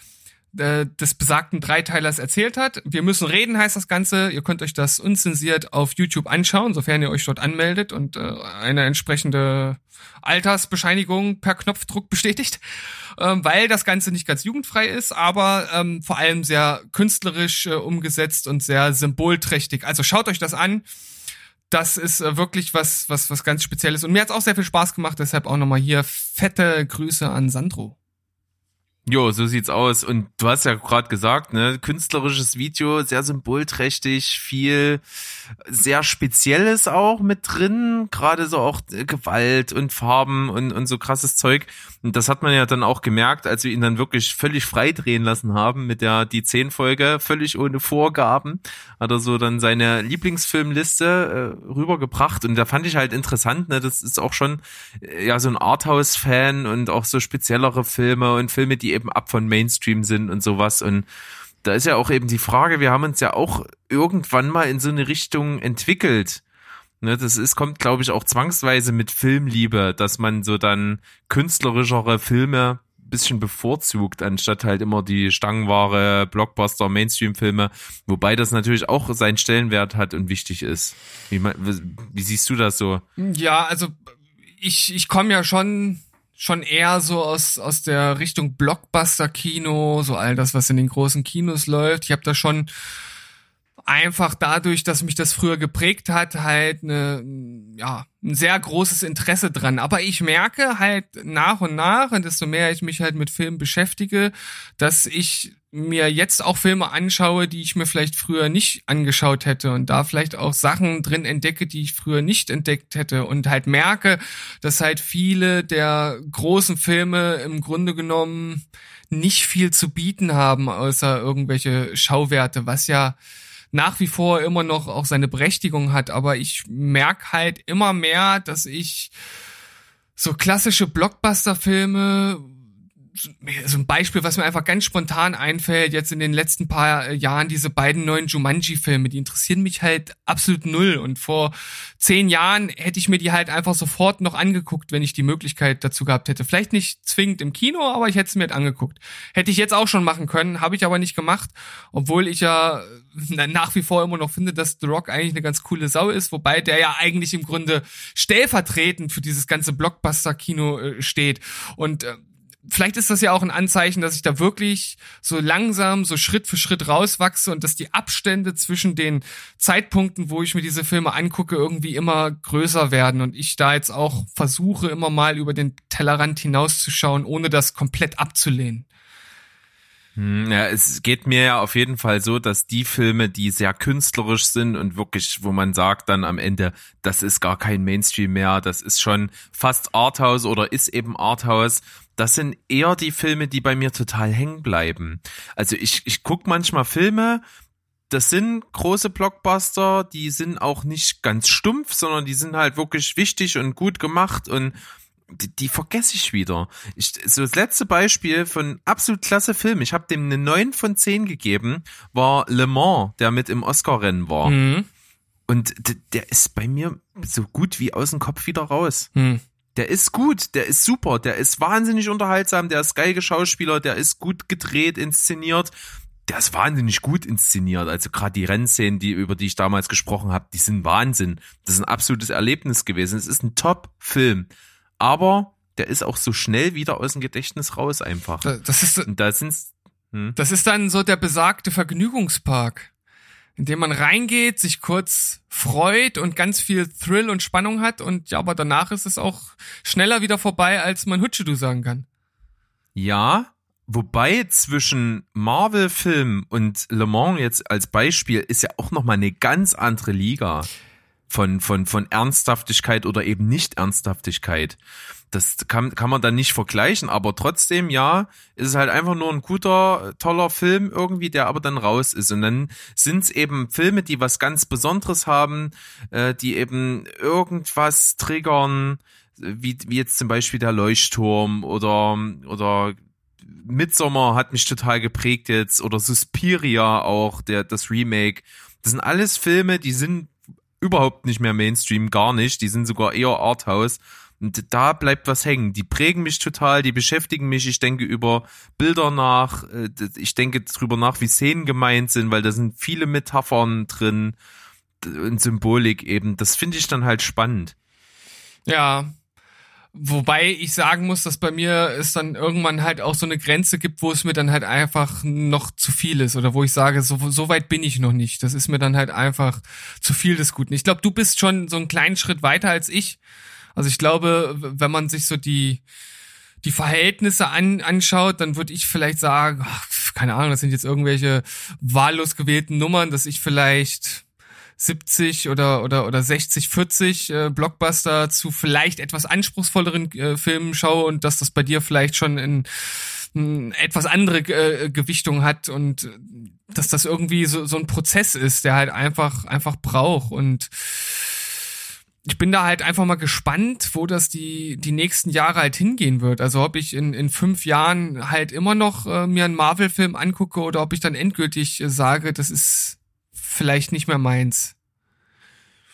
Speaker 1: äh, des besagten Dreiteilers erzählt hat. Wir müssen reden, heißt das Ganze. Ihr könnt euch das unzensiert auf YouTube anschauen, sofern ihr euch dort anmeldet und äh, eine entsprechende Altersbescheinigung per Knopfdruck bestätigt, ähm, weil das Ganze nicht ganz jugendfrei ist, aber ähm, vor allem sehr künstlerisch äh, umgesetzt und sehr symbolträchtig. Also schaut euch das an. Das ist äh, wirklich was, was, was ganz Spezielles. Und mir hat's auch sehr viel Spaß gemacht, deshalb auch nochmal hier fette Grüße an Sandro.
Speaker 2: Jo, so sieht's aus. Und du hast ja gerade gesagt, ne, künstlerisches Video, sehr symbolträchtig, viel sehr Spezielles auch mit drin, gerade so auch Gewalt und Farben und, und so krasses Zeug. Und das hat man ja dann auch gemerkt, als wir ihn dann wirklich völlig frei drehen lassen haben mit der die zehn Folge, völlig ohne Vorgaben, hat er so dann seine Lieblingsfilmliste äh, rübergebracht. Und da fand ich halt interessant, ne, das ist auch schon äh, ja so ein Arthouse-Fan und auch so speziellere Filme und Filme, die eben ab von Mainstream sind und sowas. Und da ist ja auch eben die Frage, wir haben uns ja auch irgendwann mal in so eine Richtung entwickelt. Ne, das ist, kommt, glaube ich, auch zwangsweise mit Filmliebe, dass man so dann künstlerischere Filme bisschen bevorzugt, anstatt halt immer die Stangenware, Blockbuster, Mainstream-Filme, wobei das natürlich auch seinen Stellenwert hat und wichtig ist. Wie, wie siehst du das so?
Speaker 1: Ja, also ich, ich komme ja schon schon eher so aus aus der Richtung Blockbuster Kino, so all das was in den großen Kinos läuft. Ich habe da schon einfach dadurch, dass mich das früher geprägt hat, halt eine, ja, ein sehr großes Interesse dran. Aber ich merke halt nach und nach, und desto mehr ich mich halt mit Filmen beschäftige, dass ich mir jetzt auch Filme anschaue, die ich mir vielleicht früher nicht angeschaut hätte und da vielleicht auch Sachen drin entdecke, die ich früher nicht entdeckt hätte und halt merke, dass halt viele der großen Filme im Grunde genommen nicht viel zu bieten haben, außer irgendwelche Schauwerte, was ja nach wie vor immer noch auch seine Berechtigung hat, aber ich merke halt immer mehr, dass ich so klassische Blockbuster-Filme, so ein Beispiel, was mir einfach ganz spontan einfällt, jetzt in den letzten paar äh, Jahren, diese beiden neuen Jumanji-Filme, die interessieren mich halt absolut null. Und vor zehn Jahren hätte ich mir die halt einfach sofort noch angeguckt, wenn ich die Möglichkeit dazu gehabt hätte. Vielleicht nicht zwingend im Kino, aber ich hätte es mir halt angeguckt. Hätte ich jetzt auch schon machen können, habe ich aber nicht gemacht, obwohl ich ja äh, nach wie vor immer noch finde, dass The Rock eigentlich eine ganz coole Sau ist, wobei der ja eigentlich im Grunde stellvertretend für dieses ganze Blockbuster-Kino äh, steht. Und vielleicht ist das ja auch ein Anzeichen, dass ich da wirklich so langsam, so Schritt für Schritt rauswachse und dass die Abstände zwischen den Zeitpunkten, wo ich mir diese Filme angucke, irgendwie immer größer werden und ich da jetzt auch versuche, immer mal über den Tellerrand hinauszuschauen, ohne das komplett abzulehnen.
Speaker 2: Hm, Ja, es geht mir ja auf jeden Fall so, dass die Filme, die sehr künstlerisch sind und wirklich, wo man sagt dann am Ende, das ist gar kein Mainstream mehr, das ist schon fast Arthouse oder ist eben Arthouse, das sind eher die Filme, die bei mir total hängen bleiben. Also ich, ich guck manchmal Filme, das sind große Blockbuster, die sind auch nicht ganz stumpf, sondern die sind halt wirklich wichtig und gut gemacht und die, die vergesse ich wieder. Ich, so das letzte Beispiel von absolut klasse Film, ich habe dem eine 9 von 10 gegeben, war Le Mans, der mit im Oscar-Rennen war.
Speaker 1: Mhm.
Speaker 2: Und der ist bei mir so gut wie aus dem Kopf wieder raus.
Speaker 1: Hm.
Speaker 2: Der ist gut, der ist super, der ist wahnsinnig unterhaltsam, der ist geil Schauspieler, der ist gut gedreht, inszeniert. Der ist wahnsinnig gut inszeniert. Also gerade die Rennszenen, die über die ich damals gesprochen habe, die sind Wahnsinn. Das ist ein absolutes Erlebnis gewesen. Es ist ein Top-Film, aber der ist auch so schnell wieder aus dem Gedächtnis raus einfach.
Speaker 1: Da- Das ist,
Speaker 2: Und da sind's hm?
Speaker 1: das ist dann so der besagte Vergnügungspark, in dem man reingeht, sich kurz freut und ganz viel Thrill und Spannung hat und ja, aber danach ist es auch schneller wieder vorbei, als man Hutschedu sagen kann.
Speaker 2: Ja, wobei zwischen Marvel-Film und Le Mans jetzt als Beispiel ist ja auch noch mal eine ganz andere Liga von von von Ernsthaftigkeit oder eben nicht Ernsthaftigkeit. Das kann kann man dann nicht vergleichen, aber trotzdem ja, ist es halt einfach nur ein guter toller Film irgendwie, der aber dann raus ist und dann sind es eben Filme, die was ganz Besonderes haben, äh, die eben irgendwas triggern, wie, wie jetzt zum Beispiel der Leuchtturm oder, oder Midsommar hat mich total geprägt jetzt oder Suspiria auch, der, das Remake. Das sind alles Filme, die sind überhaupt nicht mehr Mainstream, gar nicht. Die sind sogar eher Arthouse. Und da bleibt was hängen. Die prägen mich total, die beschäftigen mich. Ich denke über Bilder nach. äh, Ich denke drüber nach, wie Szenen gemeint sind, weil da sind viele Metaphern drin und Symbolik eben. Das finde ich dann halt spannend.
Speaker 1: Ja. Wobei ich sagen muss, dass bei mir es dann irgendwann halt auch so eine Grenze gibt, wo es mir dann halt einfach noch zu viel ist oder wo ich sage, so, so weit bin ich noch nicht. Das ist mir dann halt einfach zu viel des Guten. Ich glaube, du bist schon so einen kleinen Schritt weiter als ich. Also ich glaube, wenn man sich so die die Verhältnisse an, anschaut, dann würde ich vielleicht sagen, ach, keine Ahnung, das sind jetzt irgendwelche wahllos gewählten Nummern, dass ich vielleicht 70 oder oder oder 60 40 äh, Blockbuster zu vielleicht etwas anspruchsvolleren äh, Filmen schaue und dass das bei dir vielleicht schon in, in etwas andere äh, Gewichtung hat und äh, dass das irgendwie so so ein Prozess ist, der halt einfach einfach braucht und ich bin da halt einfach mal gespannt, wo das die, die nächsten Jahre halt hingehen wird. Also ob ich in, in fünf Jahren halt immer noch äh, mir einen Marvel-Film angucke oder ob ich dann endgültig äh, sage, das ist vielleicht nicht mehr meins.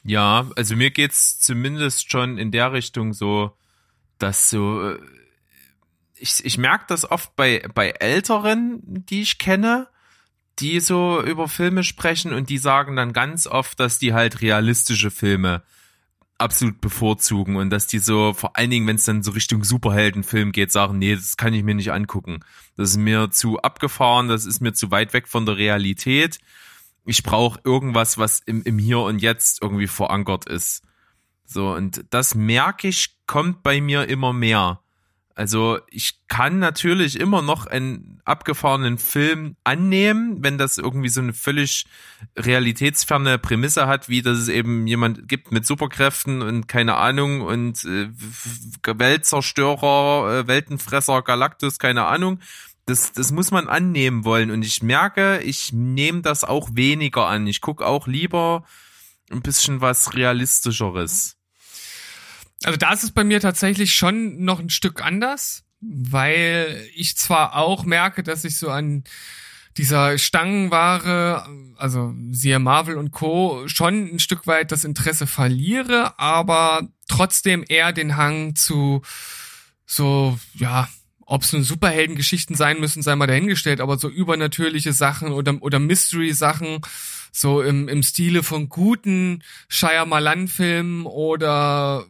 Speaker 2: Ja, also mir geht's zumindest schon in der Richtung so, dass so äh, ich, ich merke das oft bei bei Älteren, die ich kenne, die so über Filme sprechen und die sagen dann ganz oft, dass die halt realistische Filme absolut bevorzugen und dass die so vor allen Dingen, wenn es dann so Richtung Superheldenfilm geht, sagen, nee, das kann ich mir nicht angucken. Das ist mir zu abgefahren, das ist mir zu weit weg von der Realität ich brauche irgendwas, was im, im Hier und Jetzt irgendwie verankert ist. So, und das merke ich, kommt bei mir immer mehr. Also ich kann natürlich immer noch einen abgefahrenen Film annehmen, wenn das irgendwie so eine völlig realitätsferne Prämisse hat, wie dass es eben jemand gibt mit Superkräften und keine Ahnung und äh, Weltzerstörer, äh, Weltenfresser, Galactus, keine Ahnung. Das, das muss man annehmen wollen. Und ich merke, ich nehme das auch weniger an. Ich gucke auch lieber ein bisschen was Realistischeres.
Speaker 1: Also da ist es bei mir tatsächlich schon noch ein Stück anders, weil ich zwar auch merke, dass ich so an dieser Stangenware, also siehe Marvel und Co., schon ein Stück weit das Interesse verliere, aber trotzdem eher den Hang zu so, ja, ob es nun Superheldengeschichten sein müssen, sei mal dahingestellt, aber so übernatürliche Sachen oder, oder Mystery-Sachen, so im, im Stile von guten Shyamalan-Filmen oder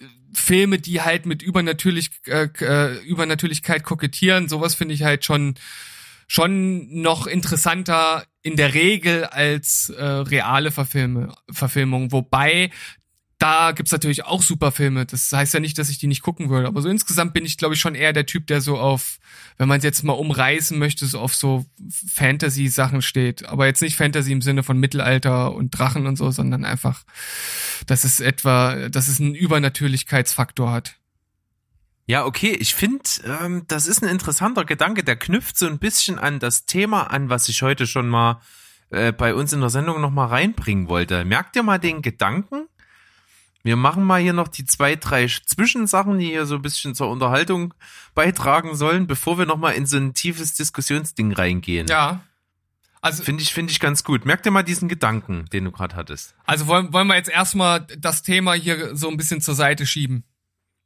Speaker 1: äh, Filme, die halt mit übernatürlich, äh, äh, Übernatürlichkeit kokettieren, sowas finde ich halt schon schon noch interessanter in der Regel als äh, reale Verfilme, Verfilmung, wobei da gibt's natürlich auch super Filme. Das heißt ja nicht, dass ich die nicht gucken würde. Aber so insgesamt bin ich, glaube ich, schon eher der Typ, der so auf, wenn man es jetzt mal umreißen möchte, so auf so Fantasy-Sachen steht. Aber jetzt nicht Fantasy im Sinne von Mittelalter und Drachen und so, sondern einfach, dass es etwa, dass es einen Übernatürlichkeitsfaktor hat.
Speaker 2: Ja, okay, ich finde, ähm, das ist ein interessanter Gedanke, der knüpft so ein bisschen an das Thema an, was ich heute schon mal äh, bei uns in der Sendung noch mal reinbringen wollte. Merkt ihr mal den Gedanken? Wir machen mal hier noch die zwei, drei Zwischensachen, die hier so ein bisschen zur Unterhaltung beitragen sollen, bevor wir noch mal in so ein tiefes Diskussionsding reingehen.
Speaker 1: Ja. Also,
Speaker 2: Finde ich, finde ich ganz gut. Merkt ihr mal diesen Gedanken, den du gerade hattest?
Speaker 1: also wollen, wollen wir jetzt erstmal das Thema hier so ein bisschen zur Seite schieben.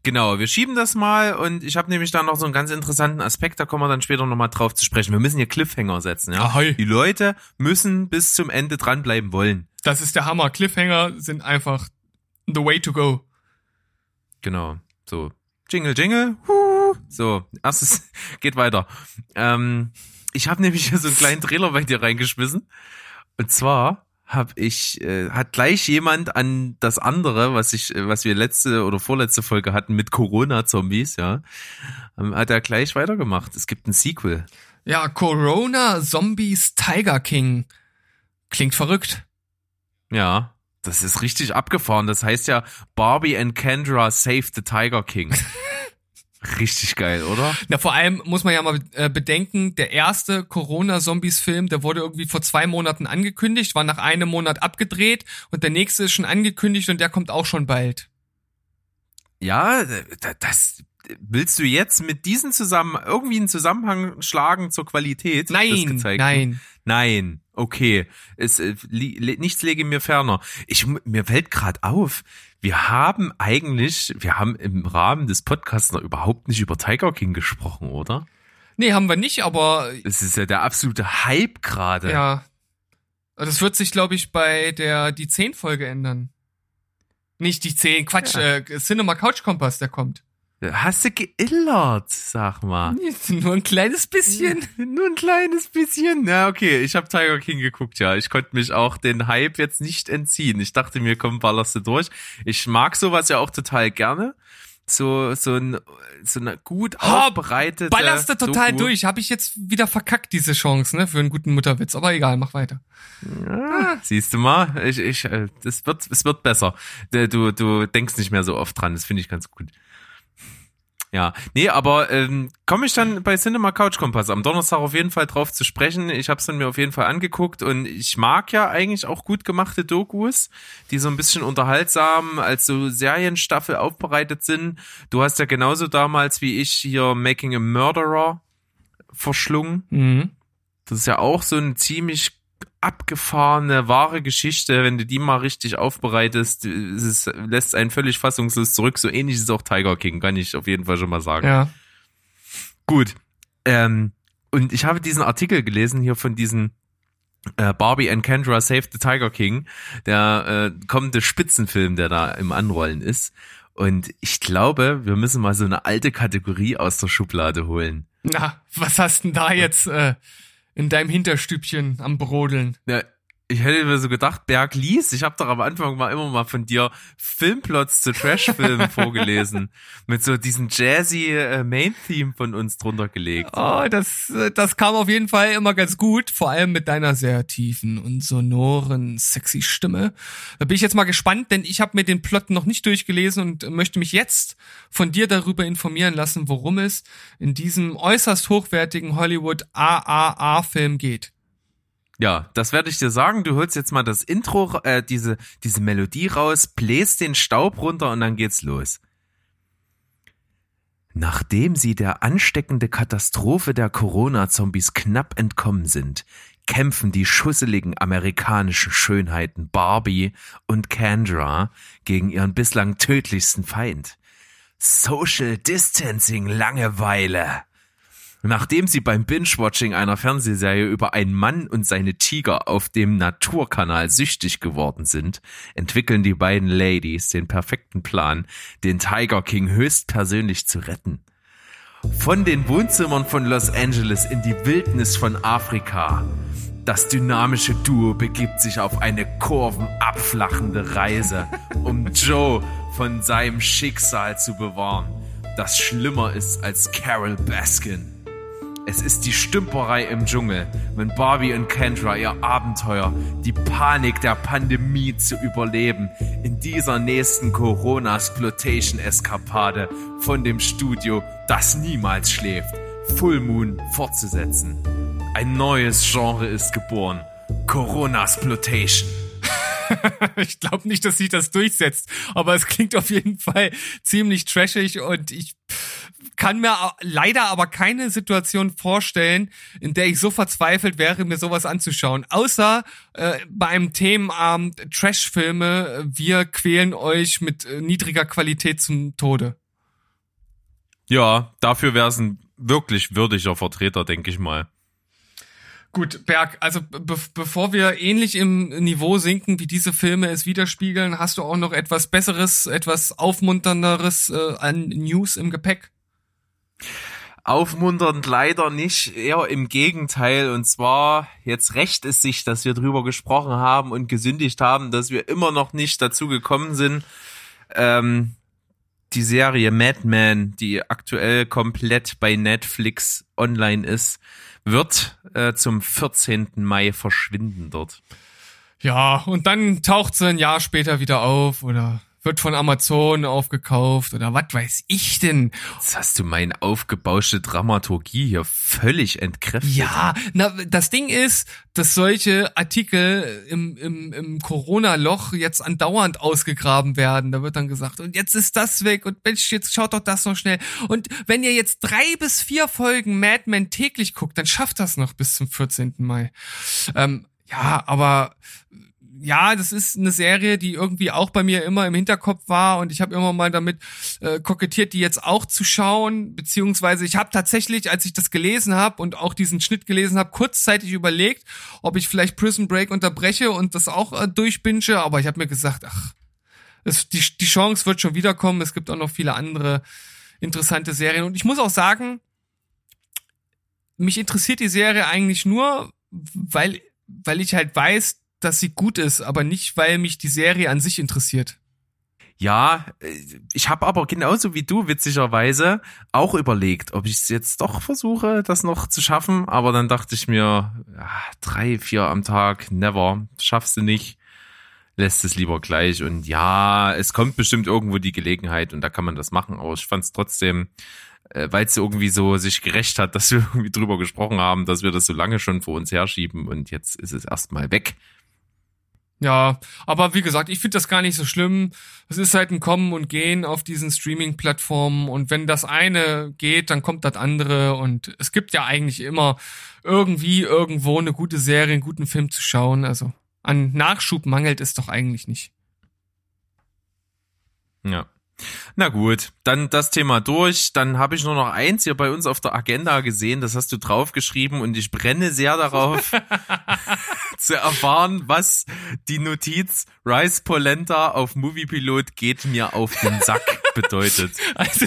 Speaker 2: Genau, wir schieben das mal und ich habe nämlich da noch so einen ganz interessanten Aspekt, da kommen wir dann später nochmal drauf zu sprechen. Wir müssen hier Cliffhanger setzen, ja.
Speaker 1: Ahoi.
Speaker 2: Die Leute müssen bis zum Ende dranbleiben wollen.
Speaker 1: Das ist der Hammer. Cliffhanger sind einfach the way to go.
Speaker 2: Genau. So. Jingle, jingle. Huh. So, erstes geht weiter. Ähm, ich habe nämlich hier so einen kleinen Trailer bei dir reingeschmissen. Und zwar habe ich, äh, hat gleich jemand an das andere, was ich, äh, was wir letzte oder vorletzte Folge hatten mit Corona-Zombies, ja, ähm, hat er gleich weitergemacht. Es gibt ein Sequel.
Speaker 1: Ja, Corona Zombies Tiger King. Klingt verrückt.
Speaker 2: Ja, das ist richtig abgefahren. Das heißt ja Barbie and Kendra Save the Tiger King. richtig geil, oder?
Speaker 1: Na, vor allem muss man ja mal äh, bedenken, der erste Corona-Zombies-Film, der wurde irgendwie vor zwei Monaten angekündigt, war nach einem Monat abgedreht und der nächste ist schon angekündigt und der kommt auch schon bald.
Speaker 2: Ja, da- das willst du jetzt mit diesen zusammen irgendwie einen Zusammenhang schlagen zur Qualität?
Speaker 1: Nein, nein.
Speaker 2: Nein, okay. Es, äh, li, nichts lege mir ferner. Ich, mir fällt gerade auf, wir haben eigentlich, wir haben im Rahmen des Podcasts noch überhaupt nicht über Tiger King gesprochen, oder?
Speaker 1: Nee, haben wir nicht, aber
Speaker 2: Das ist ja der absolute Hype gerade.
Speaker 1: ja. Das wird sich, glaube ich, bei der die 10 Folge ändern. Nicht die 10, Quatsch,
Speaker 2: Ja.
Speaker 1: äh, Cinema Couch Kompass, der kommt.
Speaker 2: Hast du geillert, sag mal.
Speaker 1: Nur ein kleines bisschen.
Speaker 2: Nur ein kleines bisschen. Ja, okay. Ich habe Tiger King geguckt, ja. Ich konnte mich auch den Hype jetzt nicht entziehen. Ich dachte mir, komm, ballerst du durch. Ich mag sowas ja auch total gerne. So, so, ein, so eine gut aufbereitete.
Speaker 1: Ballerst du total
Speaker 2: Doku.
Speaker 1: durch. Habe ich jetzt wieder verkackt, diese Chance, ne, für einen guten Mutterwitz. Aber egal, mach weiter.
Speaker 2: Ja, siehst du mal, ich, ich, äh, das wird, es wird besser. Du, du denkst nicht mehr so oft dran. Das finde ich ganz gut. Ja, nee, aber ähm, komme ich dann bei Cinema Couch Kompass am Donnerstag auf jeden Fall drauf zu sprechen. Ich habe es dann mir auf jeden Fall angeguckt und ich mag ja eigentlich auch gut gemachte Dokus, die so ein bisschen unterhaltsam als so Serienstaffel aufbereitet sind. Du hast ja genauso damals wie ich hier Making a Murderer verschlungen.
Speaker 1: Mhm.
Speaker 2: Das ist ja auch so eine ziemlich abgefahrene, wahre Geschichte. Wenn du die mal richtig aufbereitest, es lässt einen völlig fassungslos zurück. So ähnlich ist auch Tiger King, kann ich auf jeden Fall schon mal sagen.
Speaker 1: Ja.
Speaker 2: Gut. Ähm, und ich habe diesen Artikel gelesen hier von diesen äh, Barbie and Kendra Save the Tiger King, der äh, kommende Spitzenfilm, der da im Anrollen ist. Und ich glaube, wir müssen mal so eine alte Kategorie aus der Schublade holen.
Speaker 1: Na, was hast denn da jetzt äh, in deinem Hinterstübchen am Brodeln?
Speaker 2: Ja, ich hätte mir so gedacht, Berg liest. Ich habe doch am Anfang mal immer mal von dir Filmplots zu Trashfilmen vorgelesen. Mit so diesem jazzy äh, Main-Theme von uns drunter gelegt.
Speaker 1: Oh, das, äh, das kam auf jeden Fall immer ganz gut, vor allem mit deiner sehr tiefen und sonoren, sexy Stimme. Da bin ich jetzt mal gespannt, denn ich habe mir den Plot noch nicht durchgelesen und möchte mich jetzt von dir darüber informieren lassen, worum es in diesem äußerst hochwertigen Hollywood AAA-Film geht.
Speaker 2: Ja, das werde ich dir sagen. Du holst jetzt mal das Intro, äh, diese, diese Melodie raus, bläst den Staub runter und dann geht's los. Nachdem sie der ansteckende Katastrophe der Corona-Zombies knapp entkommen sind, kämpfen die schusseligen amerikanischen Schönheiten Barbie und Kendra gegen ihren bislang tödlichsten Feind. Social Distancing Langeweile. Nachdem sie beim Binge-Watching einer Fernsehserie über einen Mann und seine Tiger auf dem Naturkanal süchtig geworden sind, entwickeln die beiden Ladies den perfekten Plan, den Tiger King höchstpersönlich zu retten. Von den Wohnzimmern von Los Angeles in die Wildnis von Afrika. Das dynamische Duo begibt sich auf eine kurvenabflachende Reise, um Joe von seinem Schicksal zu bewahren, das schlimmer ist als Carol Baskin. Es ist die Stümperei im Dschungel, wenn Barbie und Kendra ihr Abenteuer, die Panik der Pandemie zu überleben, in dieser nächsten Corona-Splotation-Eskapade von dem Studio, das niemals schläft, Full Moon fortzusetzen. Ein neues Genre ist geboren. Corona-Splotation.
Speaker 1: ich glaube nicht, dass sich das durchsetzt, aber es klingt auf jeden Fall ziemlich trashig und ich kann mir leider aber keine Situation vorstellen, in der ich so verzweifelt wäre, mir sowas anzuschauen. Außer äh, bei einem Themenabend Trashfilme, wir quälen euch mit äh, niedriger Qualität zum Tode.
Speaker 2: Ja, dafür wäre es ein wirklich würdiger Vertreter, denke ich mal.
Speaker 1: Gut, Berg, also be bevor wir ähnlich im Niveau sinken, wie diese Filme es widerspiegeln, hast du auch noch etwas Besseres, etwas Aufmunternderes äh, an News im Gepäck?
Speaker 2: Aufmunternd leider nicht, eher im Gegenteil. Und zwar, jetzt rächt es sich, dass wir drüber gesprochen haben und gesündigt haben, dass wir immer noch nicht dazu gekommen sind, ähm, die Serie Mad Men, die aktuell komplett bei Netflix online ist, wird äh, zum 14. Mai verschwinden dort.
Speaker 1: Ja, und dann taucht sie ein Jahr später wieder auf oder wird von Amazon aufgekauft oder was weiß ich denn.
Speaker 2: Jetzt hast du meine aufgebauschte Dramaturgie hier völlig entkräftet.
Speaker 1: Ja, na, das Ding ist, dass solche Artikel im, im, im Corona-Loch jetzt andauernd ausgegraben werden. Da wird dann gesagt, und jetzt ist das weg und Mensch, jetzt schaut doch das noch schnell. Und wenn ihr jetzt drei bis vier Folgen Mad Men täglich guckt, dann schafft das noch bis zum 14. Mai. Ähm, ja, aber ja, das ist eine Serie, die irgendwie auch bei mir immer im Hinterkopf war und ich habe immer mal damit äh, kokettiert, die jetzt auch zu schauen, beziehungsweise ich habe tatsächlich, als ich das gelesen habe und auch diesen Schnitt gelesen habe, kurzzeitig überlegt, ob ich vielleicht Prison Break unterbreche und das auch äh, durchbinge, aber ich habe mir gesagt, ach, es, die, die Chance wird schon wiederkommen, es gibt auch noch viele andere interessante Serien. Und ich muss auch sagen, mich interessiert die Serie eigentlich nur, weil weil ich halt weiß, dass sie gut ist, aber nicht, weil mich die Serie an sich interessiert.
Speaker 2: Ja, äh, ich habe aber genauso wie du witzigerweise auch überlegt, ob ich es jetzt doch versuche, das noch zu schaffen. Aber dann dachte ich mir, drei, vier am Tag, never, schaffst du nicht, lässt es lieber gleich. Und ja, es kommt bestimmt irgendwo die Gelegenheit und da kann man das machen. Aber ich fand es trotzdem, äh, weil es irgendwie so sich gerecht hat, dass wir irgendwie drüber gesprochen haben, dass wir das so lange schon vor uns herschieben und jetzt ist es erstmal weg.
Speaker 1: Ja, aber wie gesagt, ich finde das gar nicht so schlimm. Es ist halt ein Kommen und Gehen auf diesen Streaming-Plattformen und wenn das eine geht, dann kommt das andere und es gibt ja eigentlich immer irgendwie irgendwo eine gute Serie, einen guten Film zu schauen. Also an Nachschub mangelt es doch eigentlich nicht.
Speaker 2: Ja. Na gut, dann das Thema durch. Dann habe ich nur noch eins hier bei uns auf der Agenda gesehen. Das hast du draufgeschrieben und ich brenne sehr darauf zu erfahren, was die Notiz Rice Polenta auf Moviepilot geht mir auf den Sack bedeutet.
Speaker 1: Also,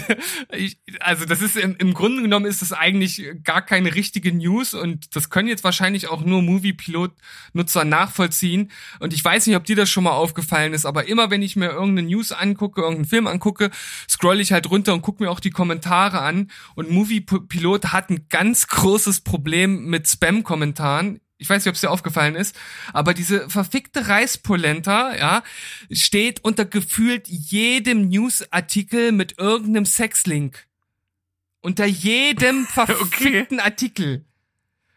Speaker 1: ich, also das ist im, im Grunde genommen ist das eigentlich gar keine richtige News und das können jetzt wahrscheinlich auch nur Moviepilot-Nutzer nachvollziehen. Und ich weiß nicht, ob dir das schon mal aufgefallen ist, aber immer wenn ich mir irgendeine News angucke, irgendeinen Film angucke, scroll ich halt runter und gucke mir auch die Kommentare an. Und Moviepilot hat ein ganz großes Problem mit Spam-Kommentaren ich weiß nicht, ob es dir aufgefallen ist, aber diese verfickte Reispolenta, ja, steht unter gefühlt jedem Newsartikel mit irgendeinem Sexlink. Unter jedem verfickten okay. Artikel.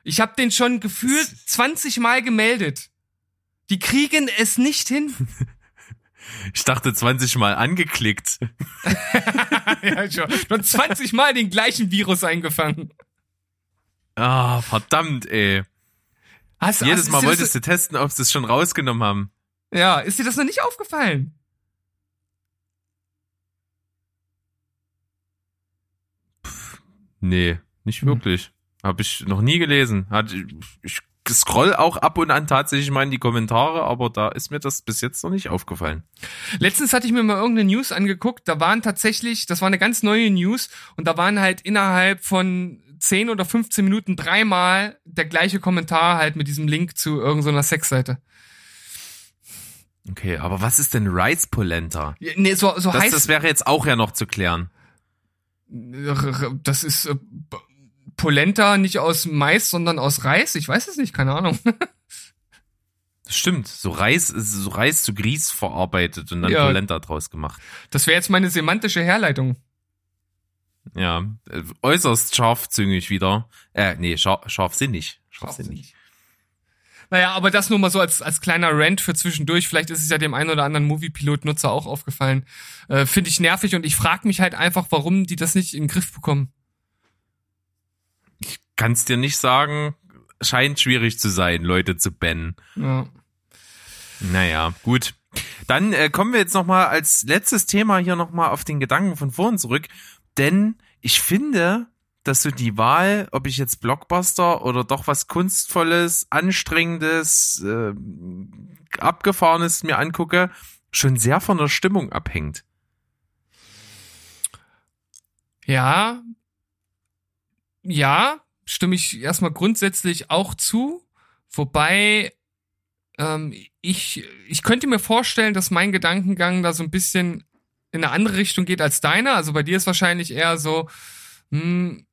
Speaker 1: Ich habe den schon gefühlt 20 Mal gemeldet. Die kriegen es nicht hin.
Speaker 2: Ich dachte 20 Mal angeklickt.
Speaker 1: ja, schon. schon 20 Mal den gleichen Virus eingefangen.
Speaker 2: Ah, verdammt, ey. Hast, Jedes hast, Mal wolltest du testen, ob sie es schon rausgenommen haben.
Speaker 1: Ja, ist dir das noch nicht aufgefallen?
Speaker 2: Pff, nee, nicht hm. wirklich. Habe ich noch nie gelesen. Hat, ich scroll auch ab und an tatsächlich mal in die Kommentare, aber da ist mir das bis jetzt noch nicht aufgefallen.
Speaker 1: Letztens hatte ich mir mal irgendeine News angeguckt, da waren tatsächlich, das war eine ganz neue News und da waren halt innerhalb von 10 oder 15 Minuten dreimal der gleiche Kommentar halt mit diesem Link zu irgendeiner Sexseite.
Speaker 2: Okay, aber was ist denn Rice Polenta?
Speaker 1: Nee, so, so
Speaker 2: Das,
Speaker 1: heißt
Speaker 2: das wäre jetzt auch ja noch zu klären.
Speaker 1: das ist äh, Polenta nicht aus Mais, sondern aus Reis. Ich weiß es nicht, keine Ahnung.
Speaker 2: Stimmt. So Reis, so Reis zu Grieß verarbeitet und dann
Speaker 1: Ja.
Speaker 2: Polenta draus gemacht.
Speaker 1: Das wäre jetzt meine semantische Herleitung.
Speaker 2: Ja, äh, äußerst scharfzüngig wieder. Äh, nee, scharf, scharfsinnig. Scharfsinnig.
Speaker 1: Naja, aber das nur mal so als, als kleiner Rant für zwischendurch. Vielleicht ist es ja dem einen oder anderen Moviepilot-Nutzer auch aufgefallen. Äh, Finde ich nervig und ich frage mich halt einfach, warum die das nicht in den Griff bekommen.
Speaker 2: Kannst dir nicht sagen, scheint schwierig zu sein, Leute zu bannen.
Speaker 1: Ja.
Speaker 2: Naja, gut. Dann äh, kommen wir jetzt noch mal als letztes Thema hier noch mal auf den Gedanken von vorhin zurück, denn ich finde, dass so die Wahl, ob ich jetzt Blockbuster oder doch was kunstvolles, anstrengendes, äh, abgefahrenes mir angucke, schon sehr von der Stimmung abhängt.
Speaker 1: Ja. Ja, stimme ich erstmal grundsätzlich auch zu. Wobei ähm, ich, ich könnte mir vorstellen, dass mein Gedankengang da so ein bisschen in eine andere Richtung geht als deiner. Also bei dir ist wahrscheinlich eher so, hm,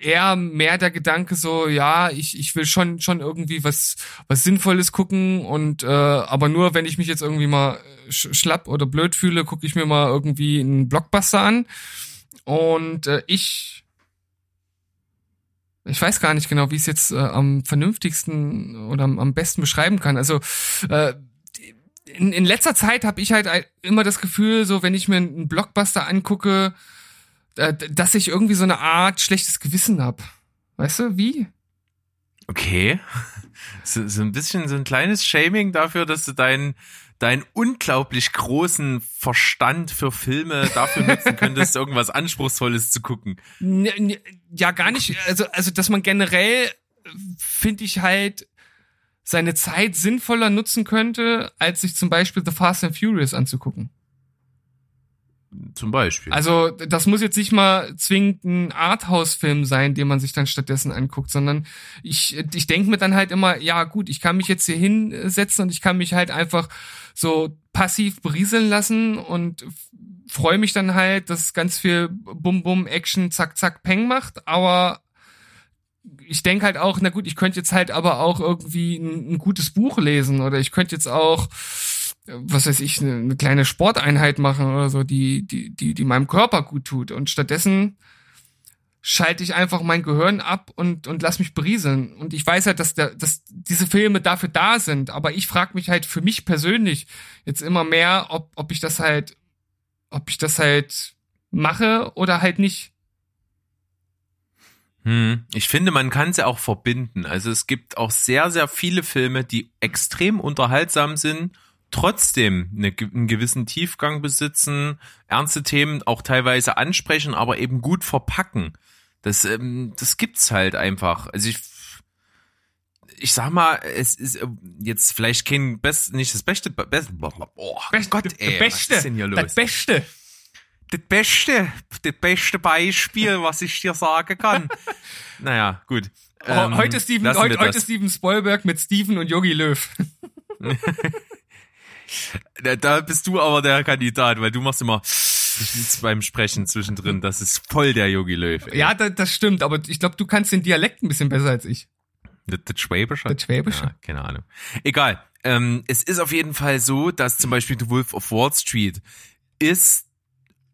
Speaker 1: eher mehr der Gedanke so, ja, ich, ich will schon, schon irgendwie was, was Sinnvolles gucken und äh, aber nur, wenn ich mich jetzt irgendwie mal sch schlapp oder blöd fühle, gucke ich mir mal irgendwie einen Blockbuster an. Und äh, ich ich weiß gar nicht genau, wie ich es jetzt äh, am vernünftigsten oder am, am besten beschreiben kann. Also äh, in, in letzter Zeit habe ich halt immer das Gefühl, so wenn ich mir einen Blockbuster angucke, äh, dass ich irgendwie so eine Art schlechtes Gewissen hab. Weißt du, wie?
Speaker 2: Okay. So, so ein bisschen so ein kleines Shaming dafür, dass du deinen deinen unglaublich großen Verstand für Filme dafür nutzen könntest, irgendwas Anspruchsvolles zu gucken.
Speaker 1: Ja, gar nicht. Also, also, dass man generell, finde ich halt, seine Zeit sinnvoller nutzen könnte, als sich zum Beispiel The Fast and Furious anzugucken.
Speaker 2: Zum Beispiel.
Speaker 1: Also, das muss jetzt nicht mal zwingend ein Arthouse-Film sein, den man sich dann stattdessen anguckt, sondern ich, ich denke mir dann halt immer, ja gut, ich kann mich jetzt hier hinsetzen und ich kann mich halt einfach so passiv berieseln lassen und freue mich dann halt, dass ganz viel Bum-Bum, Action, Zack, Zack, Peng macht, aber ich denke halt auch, na gut, ich könnte jetzt halt aber auch irgendwie ein, ein gutes Buch lesen oder ich könnte jetzt auch was weiß ich, eine, eine kleine Sporteinheit machen oder so, die, die, die, die meinem Körper gut tut. Und stattdessen schalte ich einfach mein Gehirn ab und, und lass mich berieseln. Und ich weiß halt, dass, der, dass diese Filme dafür da sind, aber ich frage mich halt für mich persönlich jetzt immer mehr, ob, ob ich das halt, ob ich das halt mache oder halt nicht.
Speaker 2: Hm. Ich finde, man kann ja auch verbinden. Also es gibt auch sehr, sehr viele Filme, die extrem unterhaltsam sind, trotzdem eine, einen gewissen Tiefgang besitzen, ernste Themen auch teilweise ansprechen, aber eben gut verpacken. Das, ähm, das gibt's halt einfach. Also ich, ich sag mal, es ist äh, jetzt vielleicht kein best, nicht das beste, best, oh Gott, ey, was ist denn hier los?
Speaker 1: das Beste.
Speaker 2: Das beste, das beste Beispiel, was ich dir sagen kann. naja, gut. Ähm,
Speaker 1: heute Steven, heute, heute. Steven Spoilberg mit Steven und Yogi Löw.
Speaker 2: Da, da bist du aber der Kandidat, weil du machst immer beim Sprechen zwischendrin. Das ist voll der Yogi Löw. ey.
Speaker 1: Ja, das, das stimmt, aber ich glaube, du kannst den Dialekt ein bisschen besser als ich.
Speaker 2: Das, das Schwäbische?
Speaker 1: Das Schwäbische.
Speaker 2: Ja, keine Ahnung. Egal. Ähm, es ist auf jeden Fall so, dass zum Beispiel The Wolf of Wall Street ist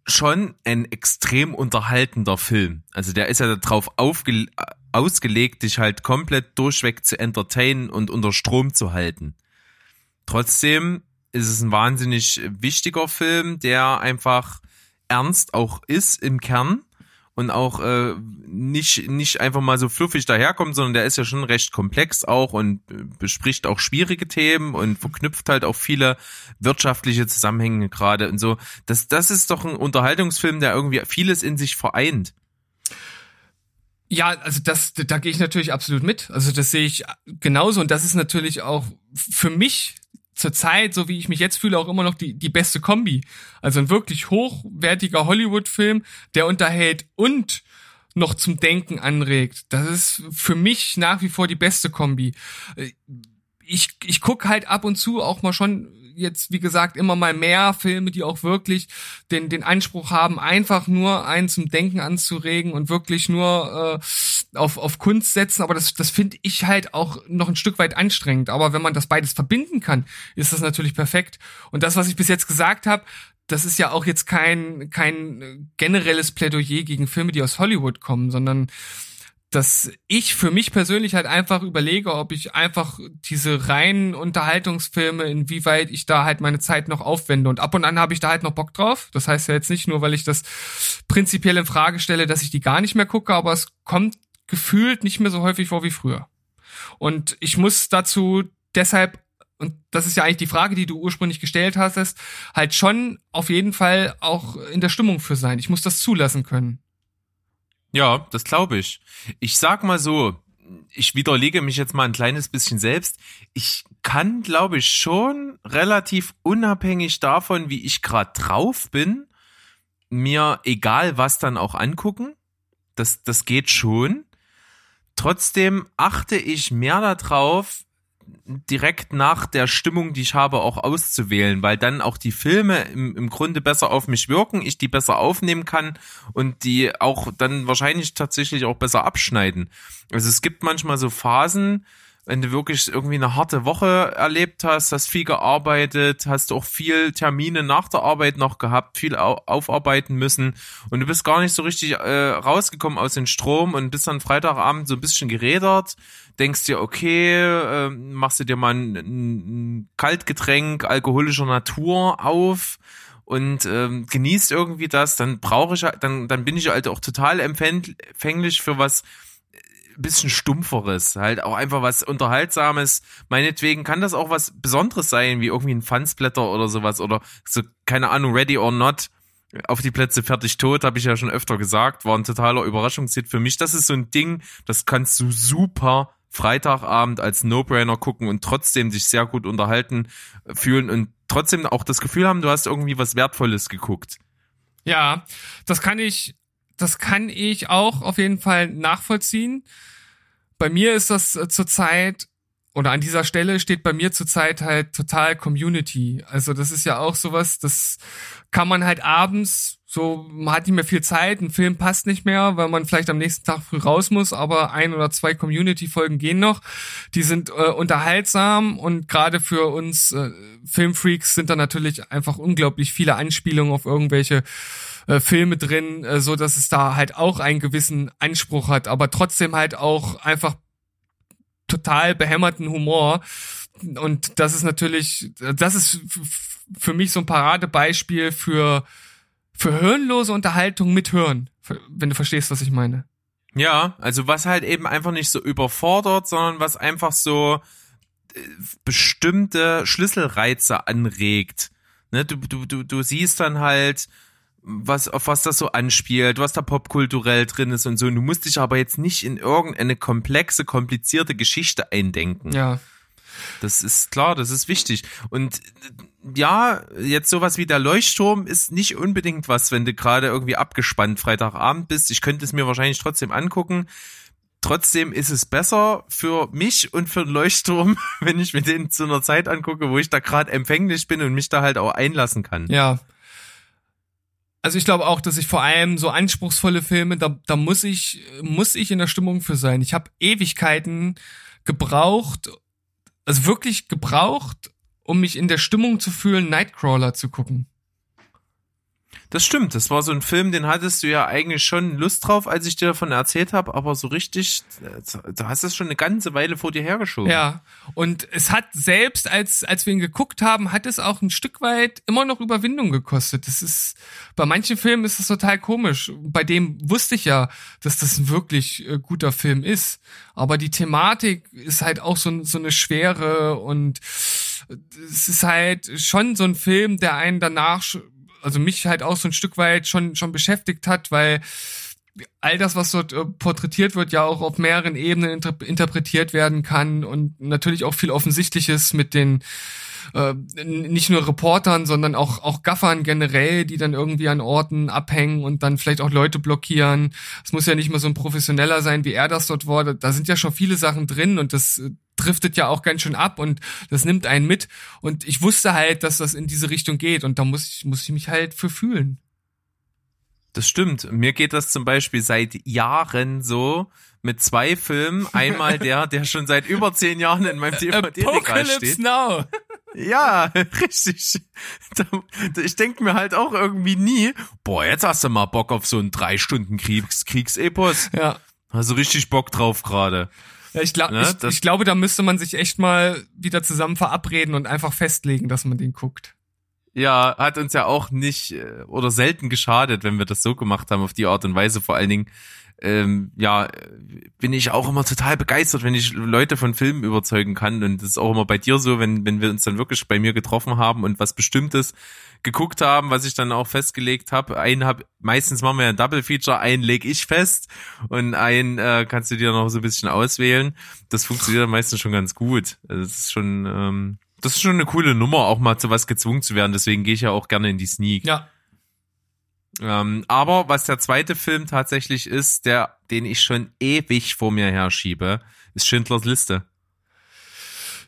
Speaker 2: schon ein extrem unterhaltender Film. Also der ist ja darauf aufge ausgelegt, dich halt komplett durchweg zu entertainen und unter Strom zu halten. Trotzdem ist es ein wahnsinnig wichtiger Film, der einfach ernst auch ist im Kern und auch äh, nicht nicht einfach mal so fluffig daherkommt, sondern der ist ja schon recht komplex auch und bespricht auch schwierige Themen und verknüpft halt auch viele wirtschaftliche Zusammenhänge gerade und so. Das das ist doch ein Unterhaltungsfilm, der irgendwie vieles in sich vereint.
Speaker 1: Ja, also das, da gehe ich natürlich absolut mit. Also das sehe ich genauso und das ist natürlich auch für mich zur Zeit, so wie ich mich jetzt fühle, auch immer noch die, die beste Kombi. Also ein wirklich hochwertiger Hollywood-Film, der unterhält und noch zum Denken anregt. Das ist für mich nach wie vor die beste Kombi. Äh, Ich, ich guck halt ab und zu auch mal schon jetzt, wie gesagt, immer mal mehr Filme, die auch wirklich den, den Anspruch haben, einfach nur einen zum Denken anzuregen und wirklich nur äh, auf, auf Kunst setzen. Aber das, das finde ich halt auch noch ein Stück weit anstrengend. Aber wenn man das beides verbinden kann, ist das natürlich perfekt. Und das, was ich bis jetzt gesagt habe, das ist ja auch jetzt kein, kein generelles Plädoyer gegen Filme, die aus Hollywood kommen, sondern dass ich für mich persönlich halt einfach überlege, ob ich einfach diese reinen Unterhaltungsfilme, inwieweit ich da halt meine Zeit noch aufwende. Und ab und an habe ich da halt noch Bock drauf. Das heißt ja jetzt nicht nur, weil ich das prinzipiell in Frage stelle, dass ich die gar nicht mehr gucke, aber es kommt gefühlt nicht mehr so häufig vor wie früher. Und ich muss dazu deshalb und das ist ja eigentlich die Frage, die du ursprünglich gestellt hast, halt schon auf jeden Fall auch in der Stimmung für sein. Ich muss das zulassen können.
Speaker 2: Ja, das glaube ich. Ich sag mal so, ich widerlege mich jetzt mal ein kleines bisschen selbst. Ich kann, glaube ich, schon relativ unabhängig davon, wie ich gerade drauf bin, mir egal was dann auch angucken. Das, das geht schon. Trotzdem achte ich mehr darauf, direkt nach der Stimmung, die ich habe, auch auszuwählen, weil dann auch die Filme im, im Grunde besser auf mich wirken, ich die besser aufnehmen kann und die auch dann wahrscheinlich tatsächlich auch besser abschneiden. Also es gibt manchmal so Phasen, wenn du wirklich irgendwie eine harte Woche erlebt hast, hast viel gearbeitet, hast auch viel Termine nach der Arbeit noch gehabt, viel au aufarbeiten müssen und du bist gar nicht so richtig äh, rausgekommen aus dem Strom und bist dann Freitagabend so ein bisschen gerädert, denkst dir, okay, äh, machst du dir mal ein, ein Kaltgetränk alkoholischer Natur auf und ähm, genießt irgendwie das, dann brauche ich, dann, dann bin ich halt auch total empfänglich für was bisschen stumpferes, halt auch einfach was unterhaltsames. Meinetwegen kann das auch was Besonderes sein, wie irgendwie ein Fansblätter oder sowas oder so, keine Ahnung, Ready or Not. Auf die Plätze fertig tot, habe ich ja schon öfter gesagt, war ein totaler Überraschungshit für mich. Das ist so ein Ding, das kannst du super Freitagabend als No-Brainer gucken und trotzdem sich sehr gut unterhalten fühlen und trotzdem auch das Gefühl haben, du hast irgendwie was Wertvolles geguckt.
Speaker 1: Ja, das kann ich das kann ich auch auf jeden Fall nachvollziehen. Bei mir ist das äh, zurzeit oder an dieser Stelle steht bei mir zurzeit halt total Community. Also das ist ja auch sowas, das kann man halt abends so, man hat nicht mehr viel Zeit, ein Film passt nicht mehr, weil man vielleicht am nächsten Tag früh raus muss, aber ein oder zwei Community-Folgen gehen noch. Die sind äh, unterhaltsam und gerade für uns äh, Filmfreaks sind da natürlich einfach unglaublich viele Anspielungen auf irgendwelche äh, Filme drin, äh, so dass es da halt auch einen gewissen Anspruch hat, aber trotzdem halt auch einfach total behämmerten Humor. Und das ist natürlich, das ist für mich so ein Paradebeispiel für, für hirnlose Unterhaltung mit Hören, wenn du verstehst, was ich meine.
Speaker 2: Ja, also was halt eben einfach nicht so überfordert, sondern was einfach so äh, bestimmte Schlüsselreize anregt. Ne, du, du, du, du siehst dann halt, was, auf was das so anspielt, was da popkulturell drin ist und so. Und du musst dich aber jetzt nicht in irgendeine komplexe, komplizierte Geschichte eindenken.
Speaker 1: Ja.
Speaker 2: Das ist klar, das ist wichtig. Und ja, jetzt sowas wie der Leuchtturm ist nicht unbedingt was, wenn du gerade irgendwie abgespannt Freitagabend bist. Ich könnte es mir wahrscheinlich trotzdem angucken. Trotzdem ist es besser für mich und für den Leuchtturm, wenn ich mir den zu einer Zeit angucke, wo ich da gerade empfänglich bin und mich da halt auch einlassen kann.
Speaker 1: Ja, also ich glaube auch, dass ich vor allem so anspruchsvolle Filme, da, da muss ich, muss ich in der Stimmung für sein. Ich habe Ewigkeiten gebraucht, also wirklich gebraucht, um mich in der Stimmung zu fühlen, Nightcrawler zu gucken.
Speaker 2: Das stimmt, das war so ein Film, den hattest du ja eigentlich schon Lust drauf, als ich dir davon erzählt habe, aber so richtig, hast du es schon eine ganze Weile vor dir hergeschoben.
Speaker 1: Ja, und es hat selbst, als, als wir ihn geguckt haben, hat es auch ein Stück weit immer noch Überwindung gekostet. Das ist, bei manchen Filmen ist das total komisch. Bei dem wusste ich ja, dass das ein wirklich äh, guter Film ist. Aber die Thematik ist halt auch so, so eine schwere und es ist halt schon so ein Film, der einen danach also mich halt auch so ein Stück weit schon, schon beschäftigt hat, weil all das, was dort äh, porträtiert wird, ja auch auf mehreren Ebenen inter interpretiert werden kann und natürlich auch viel Offensichtliches mit den äh, nicht nur Reportern, sondern auch, auch Gaffern generell, die dann irgendwie an Orten abhängen und dann vielleicht auch Leute blockieren. Es muss ja nicht mehr so ein Professioneller sein, wie er das dort war. Da sind ja schon viele Sachen drin und das äh, driftet ja auch ganz schön ab und das nimmt einen mit. Und ich wusste halt, dass das in diese Richtung geht und da muss ich, muss ich mich halt für fühlen.
Speaker 2: Das stimmt. Mir geht das zum Beispiel seit Jahren so mit zwei Filmen. Einmal der, der schon seit über zehn Jahren in meinem DVD-Regal
Speaker 1: Apocalypse
Speaker 2: steht.
Speaker 1: Now.
Speaker 2: Ja, richtig. Ich denke mir halt auch irgendwie nie, boah, jetzt hast du mal Bock auf so einen drei Stunden Kriegs Kriegsepos.
Speaker 1: Ja.
Speaker 2: Hast du richtig Bock drauf gerade.
Speaker 1: Ja, ich, glaub,
Speaker 2: Ne,
Speaker 1: ich, ich glaube, da müsste man sich echt mal wieder zusammen verabreden und einfach festlegen, dass man den guckt.
Speaker 2: Ja, hat uns ja auch nicht äh, oder selten geschadet, wenn wir das so gemacht haben auf die Art und Weise. Vor allen Dingen, ähm, ja, bin ich auch immer total begeistert, wenn ich Leute von Filmen überzeugen kann. Und das ist auch immer bei dir so, wenn, wenn wir uns dann wirklich bei mir getroffen haben und was Bestimmtes geguckt haben, was ich dann auch festgelegt habe. Einen hab, meistens machen wir ein Double Feature, einen leg ich fest und einen äh, kannst du dir noch so ein bisschen auswählen. Das funktioniert dann meistens schon ganz gut. Also Das ist schon, ähm, das ist schon eine coole Nummer, auch mal zu was gezwungen zu werden. Deswegen gehe ich ja auch gerne in die Sneak.
Speaker 1: Ja.
Speaker 2: Ähm, aber was der zweite Film tatsächlich ist, der, den ich schon ewig vor mir herschiebe, ist Schindlers Liste.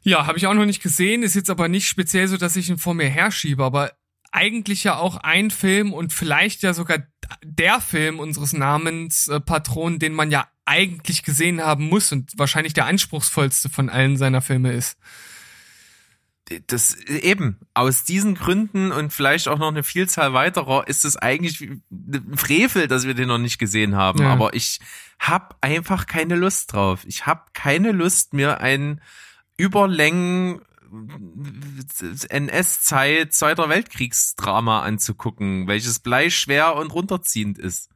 Speaker 1: Ja, habe ich auch noch nicht gesehen, ist jetzt aber nicht speziell so, dass ich ihn vor mir herschiebe, aber eigentlich ja auch ein Film und vielleicht ja sogar der Film unseres Namenspatronen, den man ja eigentlich gesehen haben muss und wahrscheinlich der anspruchsvollste von allen seiner Filme ist.
Speaker 2: Das eben, aus diesen Gründen und vielleicht auch noch eine Vielzahl weiterer ist es eigentlich wie ein Frevel, dass wir den noch nicht gesehen haben.
Speaker 1: Ja.
Speaker 2: Aber ich hab einfach keine Lust drauf. Ich hab keine Lust, mir ein Überlängen NS-Zeit Zweiter Weltkriegsdrama anzugucken, welches bleischwer und runterziehend ist.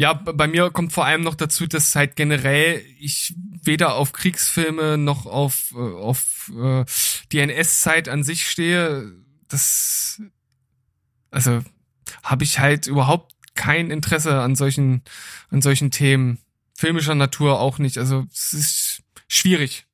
Speaker 1: Ja, bei mir kommt vor allem noch dazu, dass halt generell ich weder auf Kriegsfilme noch auf, äh, auf äh, die NS-Zeit an sich stehe. Das, also, habe ich halt überhaupt kein Interesse an solchen, an solchen Themen. Filmischer Natur auch nicht. Also, es ist schwierig.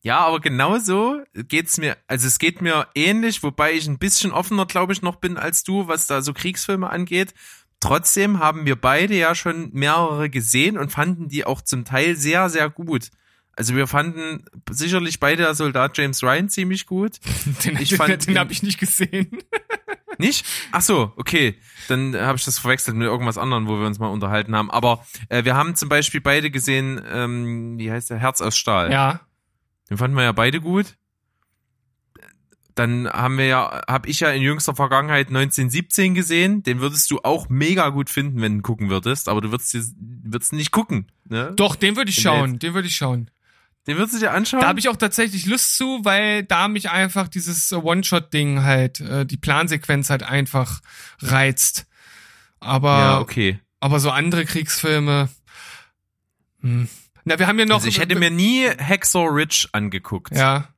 Speaker 2: Ja, aber genauso geht's mir, also es geht mir ähnlich, wobei ich ein bisschen offener, glaube ich, noch bin als du, was da so Kriegsfilme angeht. Trotzdem haben wir beide ja schon mehrere gesehen und fanden die auch zum Teil sehr, sehr gut. Also wir fanden sicherlich beide der Soldat James Ryan ziemlich gut.
Speaker 1: Den,
Speaker 2: Ich
Speaker 1: den,
Speaker 2: fand
Speaker 1: den habe ich nicht gesehen.
Speaker 2: Nicht? Ach so, okay. Dann habe ich das verwechselt mit irgendwas anderem, wo wir uns mal unterhalten haben. Aber äh, wir haben zum Beispiel beide gesehen, ähm, wie heißt der, Herz aus Stahl.
Speaker 1: Ja.
Speaker 2: Den fanden wir ja beide gut. Dann haben wir ja, habe ich ja in jüngster Vergangenheit 1917 gesehen. Den würdest du auch mega gut finden, wenn du gucken würdest. Aber du würdest, würdest nicht gucken. Ne?
Speaker 1: Doch, den würde ich schauen. Den würde ich schauen.
Speaker 2: Den würdest du dir anschauen?
Speaker 1: Da habe ich auch tatsächlich Lust zu, weil da mich einfach dieses One-Shot-Ding halt, äh, die Plansequenz halt einfach reizt. Aber,
Speaker 2: ja, okay.
Speaker 1: aber so andere Kriegsfilme. Hm. Na, wir haben ja noch.
Speaker 2: Also ich hätte mir nie Hacksaw Ridge angeguckt.
Speaker 1: Ja,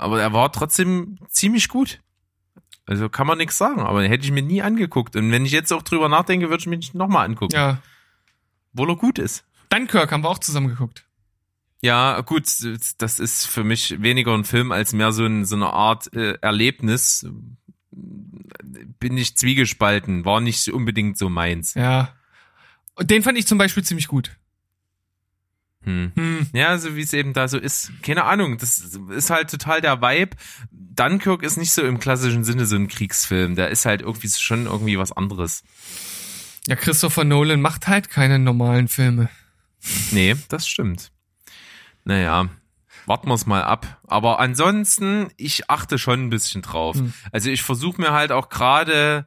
Speaker 2: Aber er war trotzdem ziemlich gut. Also kann man nichts sagen, aber den hätte ich mir nie angeguckt. Und wenn ich jetzt auch drüber nachdenke, würde ich mir nicht nochmal angucken.
Speaker 1: ja.
Speaker 2: Obwohl er gut ist.
Speaker 1: Dunkirk haben wir auch zusammen geguckt.
Speaker 2: Ja, gut, das ist für mich weniger ein Film als mehr so, ein, so eine Art äh, Erlebnis. Bin ich zwiegespalten, war nicht unbedingt so meins.
Speaker 1: Ja. Und den fand ich zum Beispiel ziemlich gut.
Speaker 2: Hm.
Speaker 1: Hm.
Speaker 2: Ja, so wie es eben da so ist. Keine Ahnung, das ist halt total der Vibe. Dunkirk ist nicht so im klassischen Sinne so ein Kriegsfilm. Der ist halt irgendwie schon irgendwie was anderes.
Speaker 1: Ja, Christopher Nolan macht halt keine normalen Filme.
Speaker 2: Nee, das stimmt. Naja, warten wir es mal ab. Aber ansonsten, ich achte schon ein bisschen drauf.
Speaker 1: Hm.
Speaker 2: Also ich versuche mir halt auch gerade,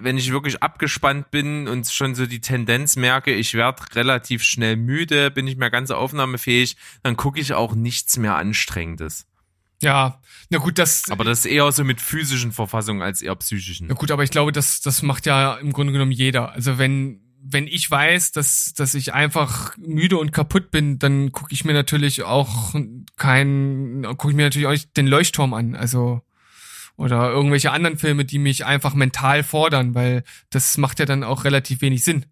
Speaker 2: wenn ich wirklich abgespannt bin und schon so die Tendenz merke, ich werde relativ schnell müde, bin ich mehr ganz aufnahmefähig, dann gucke ich auch nichts mehr Anstrengendes.
Speaker 1: Ja, na gut, das.
Speaker 2: Aber das ist eher so mit physischen Verfassungen als eher psychischen.
Speaker 1: Na gut, aber ich glaube, das, das macht ja im Grunde genommen jeder. Also wenn, wenn ich weiß, dass, dass ich einfach müde und kaputt bin, dann gucke ich mir natürlich auch kein, gucke ich mir natürlich auch nicht den Leuchtturm an. Also oder irgendwelche anderen Filme, die mich einfach mental fordern, weil das macht ja dann auch relativ wenig Sinn.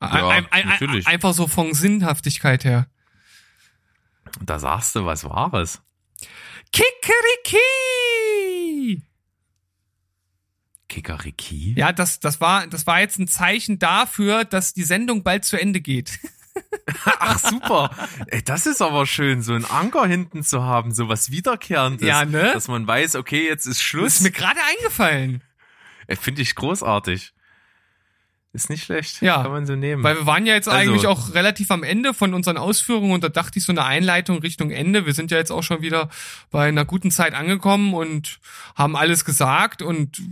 Speaker 2: Ja,
Speaker 1: ein, ein,
Speaker 2: natürlich.
Speaker 1: Einfach so von Sinnhaftigkeit her.
Speaker 2: Da sagst du was Wahres.
Speaker 1: Kikeriki!
Speaker 2: Kikariki?
Speaker 1: Ja, das, das war, das war jetzt ein Zeichen dafür, dass die Sendung bald zu Ende geht.
Speaker 2: Ach super. Ey, das ist aber schön, so einen Anker hinten zu haben, so was Wiederkehrendes.
Speaker 1: Ja, ne?
Speaker 2: Dass man weiß, okay, jetzt ist
Speaker 1: Das
Speaker 2: Schluss.
Speaker 1: ist mir gerade eingefallen.
Speaker 2: Finde ich großartig. Ist nicht schlecht.
Speaker 1: Ja.
Speaker 2: Kann man so nehmen.
Speaker 1: Weil wir waren ja jetzt
Speaker 2: Also-
Speaker 1: eigentlich auch relativ am Ende von unseren Ausführungen und da dachte ich so eine Einleitung Richtung Ende. Wir sind ja jetzt auch schon wieder bei einer guten Zeit angekommen und haben alles gesagt und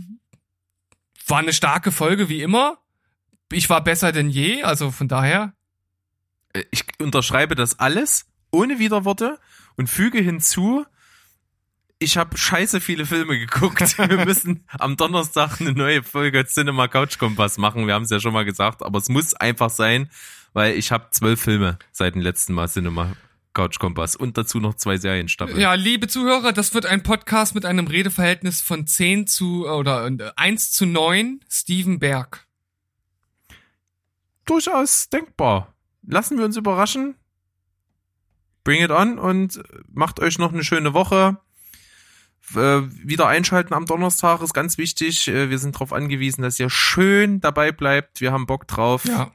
Speaker 1: war eine starke Folge wie immer. Ich war besser denn je, also von daher.
Speaker 2: Äh, ich unterschreibe das alles ohne Widerworte und füge hinzu, ich habe scheiße viele Filme geguckt. Wir müssen am Donnerstag eine neue Folge Cinema Couch Kompass machen. Wir haben es ja schon mal gesagt, aber es muss einfach sein, weil ich habe zwölf Filme seit dem letzten Mal Cinema Couch Kompass und dazu noch zwei Serienstaffeln.
Speaker 1: Ja, liebe Zuhörer, das wird ein Podcast mit einem Redeverhältnis von 10 zu oder äh, 1 zu 9. Steven Berg.
Speaker 2: Durchaus denkbar. Lassen wir uns überraschen. Bring it on und macht euch noch eine schöne Woche. Äh, wieder einschalten am Donnerstag ist ganz wichtig. Äh, wir sind darauf angewiesen, dass ihr schön dabei bleibt. Wir haben Bock drauf.
Speaker 1: Ja.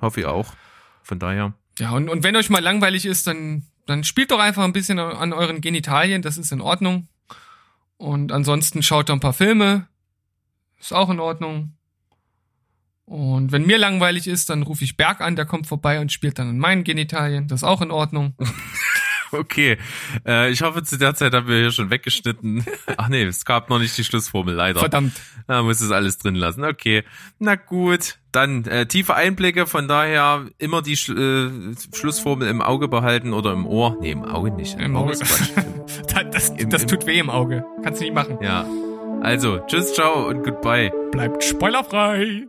Speaker 2: Hoffe ich auch. Von daher.
Speaker 1: Ja, und, und wenn euch mal langweilig ist, dann, dann spielt doch einfach ein bisschen an euren Genitalien, das ist in Ordnung. Und ansonsten schaut doch ein paar Filme, ist auch in Ordnung. Und wenn mir langweilig ist, dann rufe ich Berg an, der kommt vorbei und spielt dann an meinen Genitalien, das ist auch in Ordnung.
Speaker 2: Okay. Äh, ich hoffe, zu der Zeit haben wir hier schon weggeschnitten. Ach nee, es gab noch nicht die Schlussformel, leider.
Speaker 1: Verdammt.
Speaker 2: Da muss es alles drin lassen. Okay. Na gut. Dann äh, tiefe Einblicke, von daher immer die Sch äh, Schlussformel im Auge behalten oder im Ohr. Nee, im Auge nicht.
Speaker 1: Im Auge.
Speaker 2: ist Quatsch.
Speaker 1: Das, das,
Speaker 2: Im-
Speaker 1: das
Speaker 2: im-
Speaker 1: tut weh im Auge. Kannst du nicht machen.
Speaker 2: ja. Also, tschüss, ciao und goodbye.
Speaker 1: Bleibt spoilerfrei.